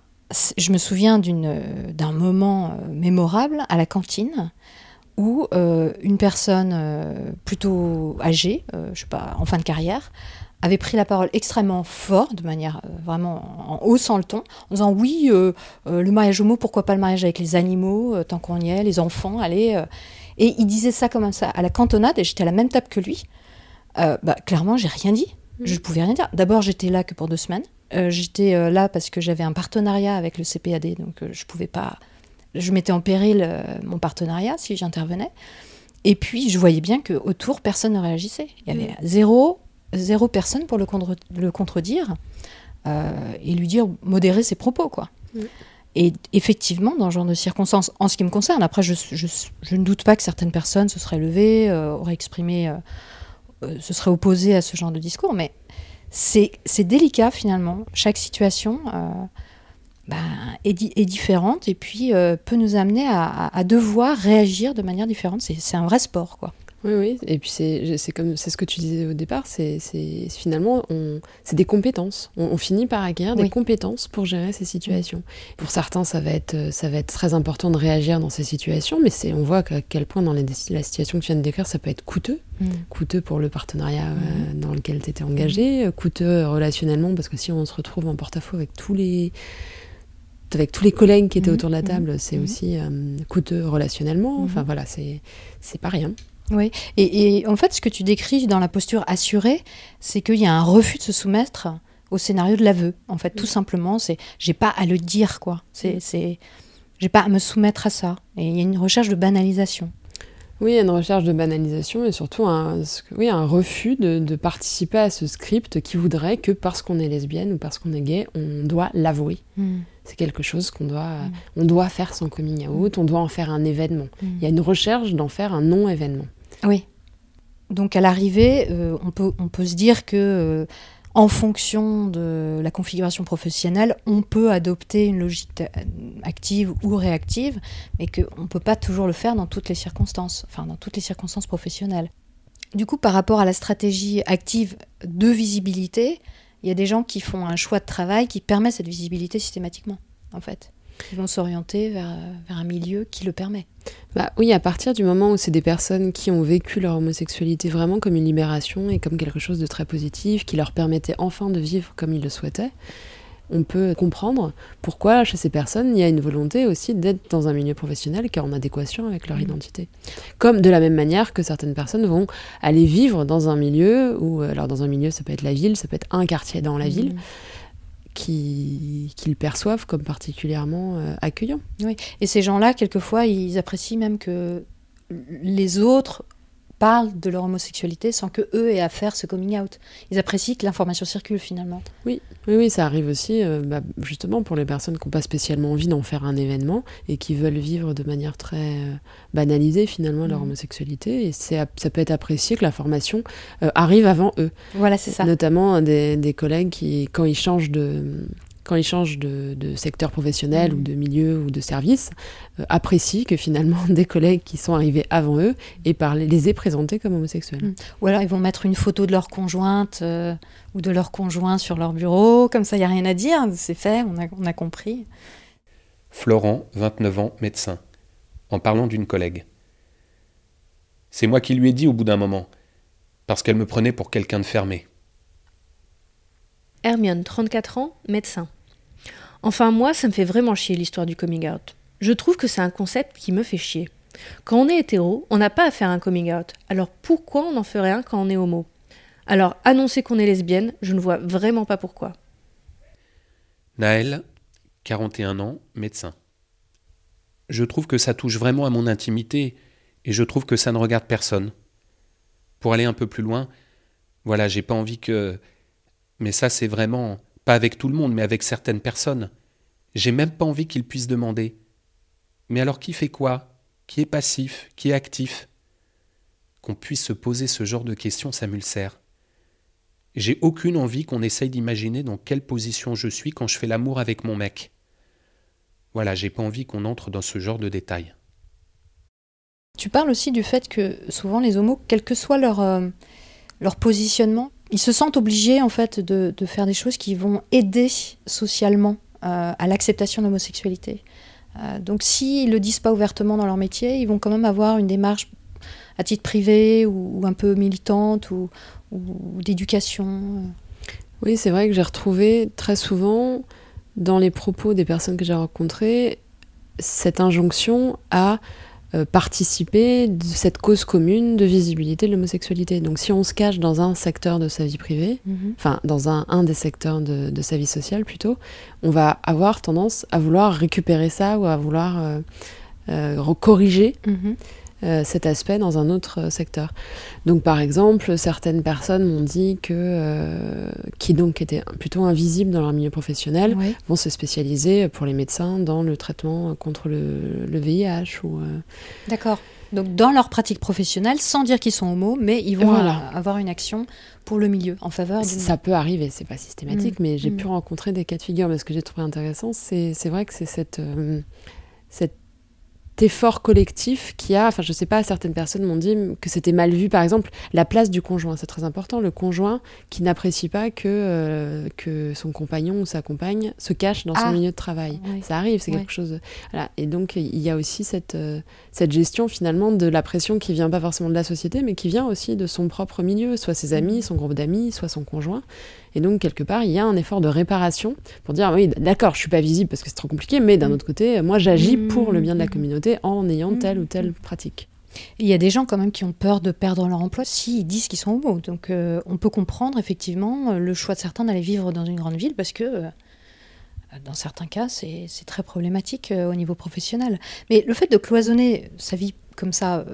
Speaker 5: je me souviens d'un moment euh, mémorable à la cantine où euh, une personne plutôt âgée, je sais pas, en fin de carrière, avait pris la parole extrêmement fort, de manière vraiment en haussant le ton, en disant oui, le mariage homo, pourquoi pas le mariage avec les animaux, tant qu'on y est, les enfants, allez. Et il disait ça comme ça à la cantonade, et j'étais à la même table que lui. Euh, bah, clairement, j'ai rien dit. Je ne pouvais rien dire. D'abord, j'étais là que pour deux semaines. Euh, j'étais euh, là parce que j'avais un partenariat avec le CPAD, donc je pouvais pas. Je mettais en péril mon partenariat si j'intervenais. Et puis, je voyais bien qu'autour, personne ne réagissait. Il y avait mm. zéro, zéro personne pour le, contre, le contredire et lui dire modérer ses propos, quoi. Mm. Et effectivement, dans ce genre de circonstances, en ce qui me concerne, après, je, ne doute pas que certaines personnes se seraient levées, euh, auraient exprimé, euh, euh, se seraient opposées à ce genre de discours, mais c'est délicat finalement. Chaque situation ben, est, différente et puis peut nous amener à, à, devoir réagir de manière différente. C'est un vrai sport, quoi.
Speaker 3: Oui, oui, et puis c'est comme c'est ce que tu disais au départ, c'est finalement c'est des compétences. On, finit par acquérir des compétences pour gérer ces situations. Pour certains, ça va être ça va être très important de réagir dans ces situations, mais c'est on voit à quel point dans les, la situation que tu viens de décrire, ça peut être coûteux, mm. coûteux pour le partenariat euh, mm. dans lequel tu étais engagé, mm. coûteux relationnellement parce que si on se retrouve en porte-à-faux avec tous les avec tous les collègues qui étaient autour de la table, c'est aussi euh, coûteux relationnellement. Enfin voilà, c'est c'est pas rien.
Speaker 5: Oui, et, en fait, ce que tu décris dans la posture assurée, c'est qu'il y a un refus de se soumettre au scénario de l'aveu. En fait, tout simplement, c'est j'ai pas à le dire, quoi. C'est, c'est, j'ai pas à me soumettre à ça. Et il y a une recherche de banalisation.
Speaker 3: Oui, il y a une recherche de banalisation et surtout un, oui, un refus de, participer à ce script qui voudrait que parce qu'on est lesbienne ou parce qu'on est gay, on doit l'avouer. Hmm. C'est quelque chose qu'on doit, hmm. on doit faire sans coming out, on doit en faire un événement. Hmm. Il y a une recherche d'en faire un non-événement.
Speaker 5: Oui. Donc à l'arrivée, euh, on, peut, on peut se dire que euh, en fonction de la configuration professionnelle, on peut adopter une logique active ou réactive, mais qu'on ne peut pas toujours le faire dans toutes les circonstances, enfin dans toutes les circonstances professionnelles. Du coup, par rapport à la stratégie active de visibilité, il y a des gens qui font un choix de travail qui permet cette visibilité systématiquement, en fait. Ils vont s'orienter vers, vers, un milieu qui le permet.
Speaker 3: Bah oui, à partir du moment où c'est des personnes qui ont vécu leur homosexualité vraiment comme une libération et comme quelque chose de très positif, qui leur permettait enfin de vivre comme ils le souhaitaient, on peut comprendre pourquoi chez ces personnes il y a une volonté aussi d'être dans un milieu professionnel qui est en adéquation avec leur mmh. identité. Comme de la même manière que certaines personnes vont aller vivre dans un milieu, ou alors dans un milieu ça peut être la ville, ça peut être un quartier dans la ville, mmh qu'ils perçoivent comme particulièrement euh, accueillants.
Speaker 5: Oui. Et ces gens-là, quelquefois, ils apprécient même que les autres parlent de leur homosexualité sans que eux aient à faire ce coming out. Ils apprécient que l'information circule finalement.
Speaker 3: Oui, oui, oui ça arrive aussi euh, bah, justement pour les personnes qui n'ont pas spécialement envie d'en faire un événement et qui veulent vivre de manière très euh, banalisée finalement leur mmh. homosexualité. Et ça peut être apprécié que l'information euh, arrive avant eux.
Speaker 5: Voilà, c'est ça.
Speaker 3: Notamment des, des collègues qui, quand ils changent de quand ils changent de, secteur professionnel ou mm. de milieu ou de service, euh, apprécient que finalement des collègues qui sont arrivés avant eux et parler, les aient présentés comme homosexuels. Mm.
Speaker 5: Ou alors ils vont mettre une photo de leur conjointe euh, ou de leur conjoint sur leur bureau, comme ça il n'y a rien à dire, c'est fait, on a, on a compris.
Speaker 4: Florent, 29 ans, médecin, en parlant d'une collègue. C'est moi qui lui ai dit au bout d'un moment, parce qu'elle me prenait pour quelqu'un de fermé.
Speaker 2: Hermione, 34 ans, médecin. Enfin, moi, ça me fait vraiment chier l'histoire du coming out. Je trouve que c'est un concept qui me fait chier. Quand on est hétéro, on n'a pas à faire un coming out. Alors pourquoi on en ferait un quand on est homo? Alors annoncer qu'on est lesbienne, je ne vois vraiment pas pourquoi.
Speaker 4: Naël, 41 ans, médecin. Je trouve que ça touche vraiment à mon intimité et je trouve que ça ne regarde personne. Pour aller un peu plus loin, voilà, j'ai pas envie que. Mais ça, c'est vraiment. Pas avec tout le monde, mais avec certaines personnes. J'ai même pas envie qu'ils puissent demander. Mais alors qui fait quoi? Qui est passif? Qui est actif? Qu'on puisse se poser ce genre de questions, ça m'ulcère. J'ai aucune envie qu'on essaye d'imaginer dans quelle position je suis quand je fais l'amour avec mon mec. Voilà, j'ai pas envie qu'on entre dans ce genre de détails.
Speaker 5: Tu parles aussi du fait que souvent les homos, quel que soit leur, euh, leur positionnement, ils se sentent obligés en fait de, faire des choses qui vont aider socialement euh, à l'acceptation de l'homosexualité. Euh, donc s'ils ne le disent pas ouvertement dans leur métier, ils vont quand même avoir une démarche à titre privé ou, un peu militante ou, d'éducation.
Speaker 3: Oui, c'est vrai que j'ai retrouvé très souvent dans les propos des personnes que j'ai rencontrées cette injonction à participer de cette cause commune de visibilité de l'homosexualité. Donc si on se cache dans un secteur de sa vie privée, mhm. enfin dans un, un des secteurs de, de, sa vie sociale plutôt, on va avoir tendance à vouloir récupérer ça ou à vouloir euh, euh, corriger. Mhm. Euh, cet aspect dans un autre euh, secteur. Donc par exemple, certaines personnes m'ont dit que, euh, qui donc étaient plutôt invisibles dans leur milieu professionnel, vont se spécialiser pour les médecins dans le traitement contre le, VIH. ou.
Speaker 5: D'accord. Donc dans leur pratique professionnelle, sans dire qu'ils sont homo, mais ils vont avoir une action pour le milieu, en faveur du...
Speaker 3: Ça peut arriver, c'est pas systématique, mm. mais j'ai mm. pu rencontrer des cas de figure. Mais ce que j'ai trouvé intéressant, c'est vrai que c'est cette, cette effort collectif qui a, enfin je sais pas, certaines personnes m'ont dit que c'était mal vu, par exemple, la place du conjoint, c'est très important, le conjoint qui n'apprécie pas que, euh, que son compagnon ou sa compagne se cache dans son ah. milieu de travail. Ça arrive, c'est quelque chose... Voilà. Et donc il y a aussi cette, euh, cette gestion finalement de la pression qui vient pas forcément de la société, mais qui vient aussi de son propre milieu, soit ses amis, mm. son groupe d'amis, soit son conjoint. Et donc, quelque part, il y a un effort de réparation pour dire oui, d'accord, je suis pas visible parce que c'est trop compliqué, mais d'un mm. autre côté, moi, j'agis mm. pour le bien de la communauté en ayant mm. telle ou telle pratique.
Speaker 5: Il y a des gens quand même qui ont peur de perdre leur emploi s'ils disent qu'ils sont homo. Donc, euh, on peut comprendre effectivement le choix de certains d'aller vivre dans une grande ville parce que. Euh, dans certains cas, c'est très problématique euh, au niveau professionnel. Mais le fait de cloisonner sa vie comme ça,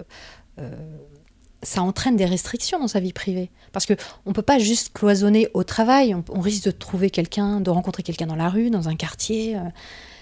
Speaker 5: ça entraîne des restrictions dans sa vie privée. Parce qu'on ne peut pas juste cloisonner au travail, on, risque de trouver quelqu'un, de rencontrer quelqu'un dans la rue, dans un quartier. Euh,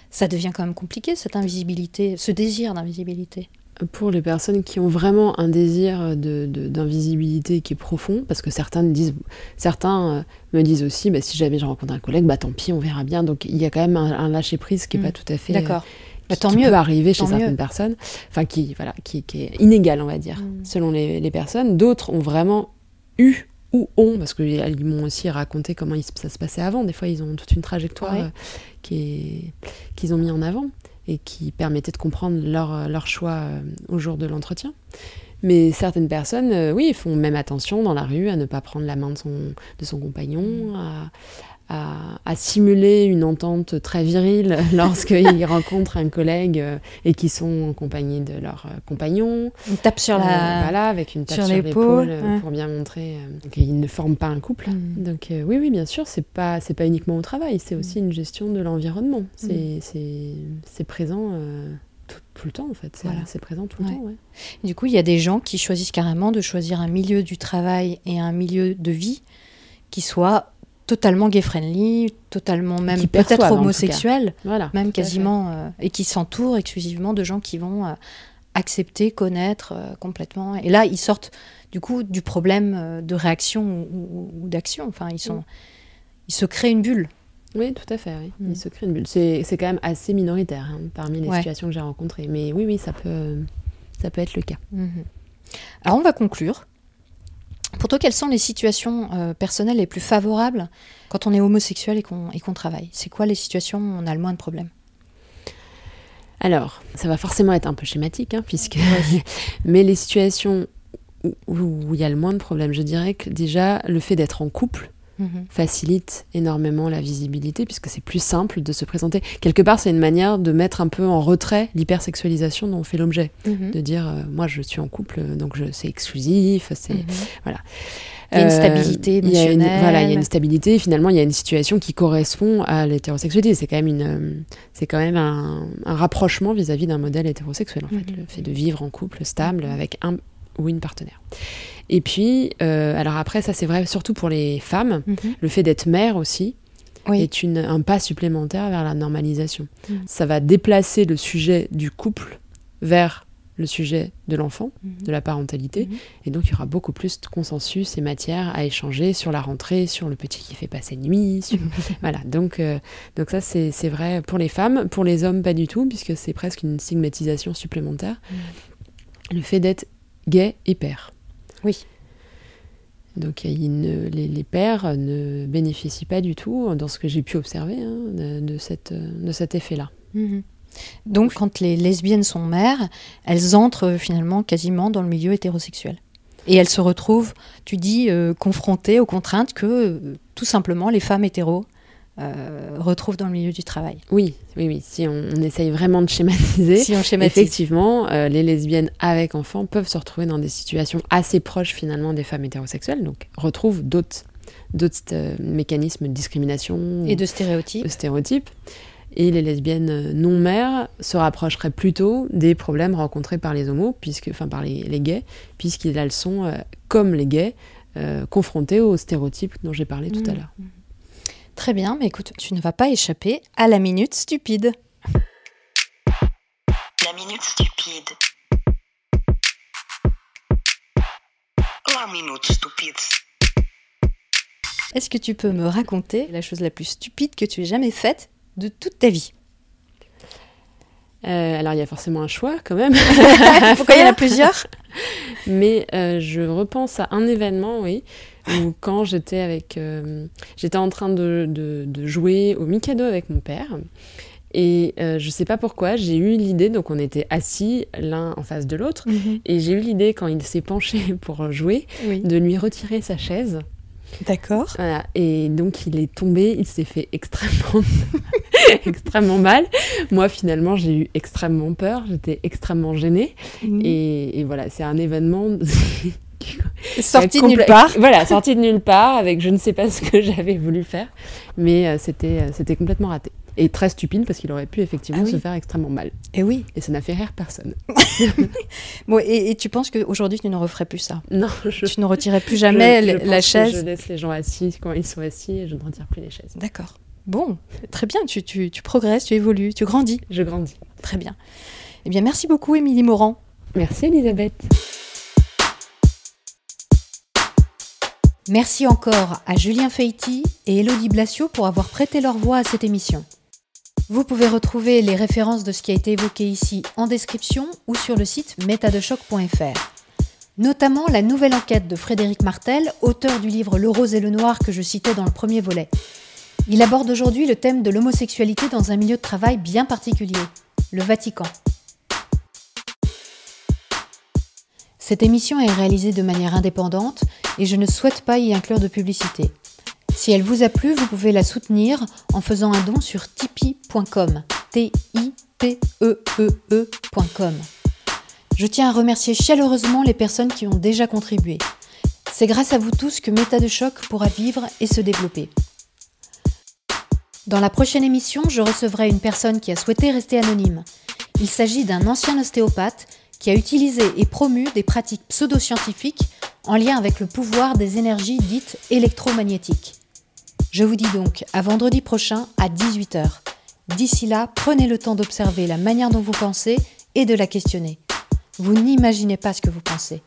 Speaker 5: ça devient quand même compliqué, cette invisibilité, ce désir d'invisibilité.
Speaker 3: Pour les personnes qui ont vraiment un désir d'invisibilité de, qui est profond, parce que certains, disent, certains euh, me disent aussi, bah, si jamais je rencontre un collègue, bah, tant pis, on verra bien. Donc il y a quand même un, lâcher-prise qui n'est pas mm. tout à fait...
Speaker 5: D'accord.
Speaker 3: Bah, tant mieux. peut arriver chez certaines personnes, enfin qui voilà, qui, est inégal, on va dire, mm. selon les, les personnes. D'autres ont vraiment eu ou ont, parce qu'ils m'ont aussi raconté comment ça se passait avant. Des fois, ils ont toute une trajectoire euh, qu'ils ont mis en avant et qui permettait de comprendre leur, leur choix euh, au jour de l'entretien. Mais certaines personnes, euh, oui, font même attention dans la rue à ne pas prendre la main de son, de son compagnon, à, à, simuler une entente très virile lorsqu'ils rencontrent un collègue euh, et qui sont en compagnie de leur euh, compagnon.
Speaker 5: Une tape sur la.
Speaker 3: Euh, voilà, avec une tape sur, l'épaule pour bien montrer qu'ils ne forment pas un couple. Mm. Donc oui, oui, bien sûr, c'est pas c'est pas uniquement au travail, c'est aussi mm. une gestion de l'environnement. C'est mm. c'est présent. Tout, le temps en fait, c'est présent tout le temps. Ouais.
Speaker 5: Du coup, il y a des gens qui choisissent carrément de choisir un milieu du travail et un milieu de vie qui soit totalement gay-friendly, totalement même peut-être homosexuel, voilà, même quasiment, euh, et qui s'entoure exclusivement de gens qui vont euh, accepter, connaître euh, complètement. Et là, ils sortent du coup du problème de réaction ou, d'action. Enfin, ils, sont, mm. ils se créent une bulle.
Speaker 3: Oui, tout à fait. Oui. Ils mm. se créent une bulle. C'est quand même assez minoritaire hein, parmi les situations que j'ai rencontrées. Mais oui, oui, ça peut, ça peut être le cas.
Speaker 5: Mm-hmm. Alors, on va conclure. Pour toi, quelles sont les situations euh, personnelles les plus favorables quand on est homosexuel et qu'on travaille? C'est quoi les situations où on a le moins de problèmes?
Speaker 3: Alors, ça va forcément être un peu schématique, hein, puisque... mais les situations où il y a le moins de problèmes, je dirais que déjà, le fait d'être en couple mhm. facilite énormément la visibilité puisque c'est plus simple de se présenter. Quelque part, c'est une manière de mettre un peu en retrait l'hypersexualisation dont on fait l'objet. Mhm. De dire, euh, moi je suis en couple, donc c'est exclusif, c'est. Mhm. Voilà.
Speaker 5: Il y a une stabilité émotionnelle.
Speaker 3: Il voilà, il y a une stabilité. Finalement, il y a une situation qui correspond à l'hétérosexualité. C'est quand même, une, c'est quand même un, rapprochement vis-à-vis d'un modèle hétérosexuel, en fait. Le fait de vivre en couple stable avec un ou une partenaire. Et puis, euh, alors après, ça c'est vrai surtout pour les femmes, mhm. le fait d'être mère aussi est une, un pas supplémentaire vers la normalisation. Mhm. Ça va déplacer le sujet du couple vers le sujet de l'enfant, mhm. de la parentalité, et donc il y aura beaucoup plus de consensus et matière à échanger sur la rentrée, sur le petit qui fait passer nuit, voilà. Donc, euh, donc ça c'est vrai pour les femmes, pour les hommes pas du tout, puisque c'est presque une stigmatisation supplémentaire. Le fait d'être gay et père.
Speaker 5: Oui.
Speaker 3: Donc les, pères ne bénéficient pas du tout, dans ce que j'ai pu observer, hein, de, cette, de cet effet-là.
Speaker 5: Mhm. Donc quand les lesbiennes sont mères, elles entrent finalement quasiment dans le milieu hétérosexuel. Et elles se retrouvent, tu dis, euh, confrontées aux contraintes que euh, tout simplement les femmes hétéros euh, retrouve dans le milieu du travail.
Speaker 3: Oui, oui, oui. Si on, essaye vraiment de schématiser,
Speaker 5: si on
Speaker 3: effectivement, euh, les lesbiennes avec enfants peuvent se retrouver dans des situations assez proches finalement des femmes hétérosexuelles, donc retrouvent d'autres d'autres euh, mécanismes de discrimination
Speaker 5: et de stéréotypes.
Speaker 3: De stéréotypes. Et les lesbiennes non mères se rapprocheraient plutôt des problèmes rencontrés par les homos, puisque, enfin par les, les gays, puisqu'elles sont, comme les gays, confrontées aux stéréotypes dont j'ai parlé tout à mmh. l'heure.
Speaker 5: Très bien, mais écoute, tu ne vas pas échapper à la minute stupide.
Speaker 1: La minute stupide. La minute stupide.
Speaker 5: Est-ce que tu peux me raconter la chose la plus stupide que tu aies jamais faite de toute ta vie?
Speaker 3: Euh, alors il y a forcément un choix quand même.
Speaker 5: Pourquoi il y en a plusieurs?
Speaker 3: Mais euh, je repense à un événement, oui, où quand j'étais avec, euh, j'étais en train de, de, jouer au Mikado avec mon père. Et euh, je sais pas pourquoi, j'ai eu l'idée, donc on était assis l'un en face de l'autre, mhm. et j'ai eu l'idée quand il s'est penché pour jouer, de lui retirer sa chaise.
Speaker 5: D'accord.
Speaker 3: Voilà. Et donc il est tombé, il s'est fait extrêmement, extrêmement mal. Moi finalement j'ai eu extrêmement peur, j'étais extrêmement gênée. Mhm. Et, et, voilà, c'est un événement
Speaker 5: sorti de nulle part.
Speaker 3: Voilà, sorti de nulle part avec je ne sais pas ce que j'avais voulu faire, mais euh, c'était euh, c'était complètement raté et très stupide parce qu'il aurait pu effectivement ah se faire extrêmement mal.
Speaker 5: Et oui.
Speaker 3: Et ça n'a fait rire personne.
Speaker 5: bon, et, tu penses qu'aujourd'hui tu ne referais plus ça?
Speaker 3: Non.
Speaker 5: Tu ne retirerais plus jamais la chaise.
Speaker 3: je laisse les gens assis quand ils sont assis et je ne retire plus les chaises.
Speaker 5: D'accord. Bon, très bien. Tu, tu, tu progresses, tu évolues, tu grandis.
Speaker 3: Je grandis.
Speaker 5: Très bien. Eh bien, merci beaucoup, Émilie Morand.
Speaker 3: Merci, Elisabeth.
Speaker 5: Merci encore à Julien Feiti et Elodie Blasio pour avoir prêté leur voix à cette émission. Vous pouvez retrouver les références de ce qui a été évoqué ici en description ou sur le site métadechoc.fr. Notamment la nouvelle enquête de Frédéric Martel, auteur du livre Le rose et le noir que je citais dans le premier volet. Il aborde aujourd'hui le thème de l'homosexualité dans un milieu de travail bien particulier, le Vatican. Cette émission est réalisée de manière indépendante et je ne souhaite pas y inclure de publicité. Si elle vous a plu, vous pouvez la soutenir en faisant un don sur tipeee.com. t e e, e Je tiens à remercier chaleureusement les personnes qui ont déjà contribué. C'est grâce à vous tous que Méta de choc pourra vivre et se développer. Dans la prochaine émission, je recevrai une personne qui a souhaité rester anonyme. Il s'agit d'un ancien ostéopathe qui a utilisé et promu des pratiques pseudo-scientifiques en lien avec le pouvoir des énergies dites électromagnétiques. Je vous dis donc à vendredi prochain à 18h. D'ici là, prenez le temps d'observer la manière dont vous pensez et de la questionner. Vous n'imaginez pas ce que vous pensez.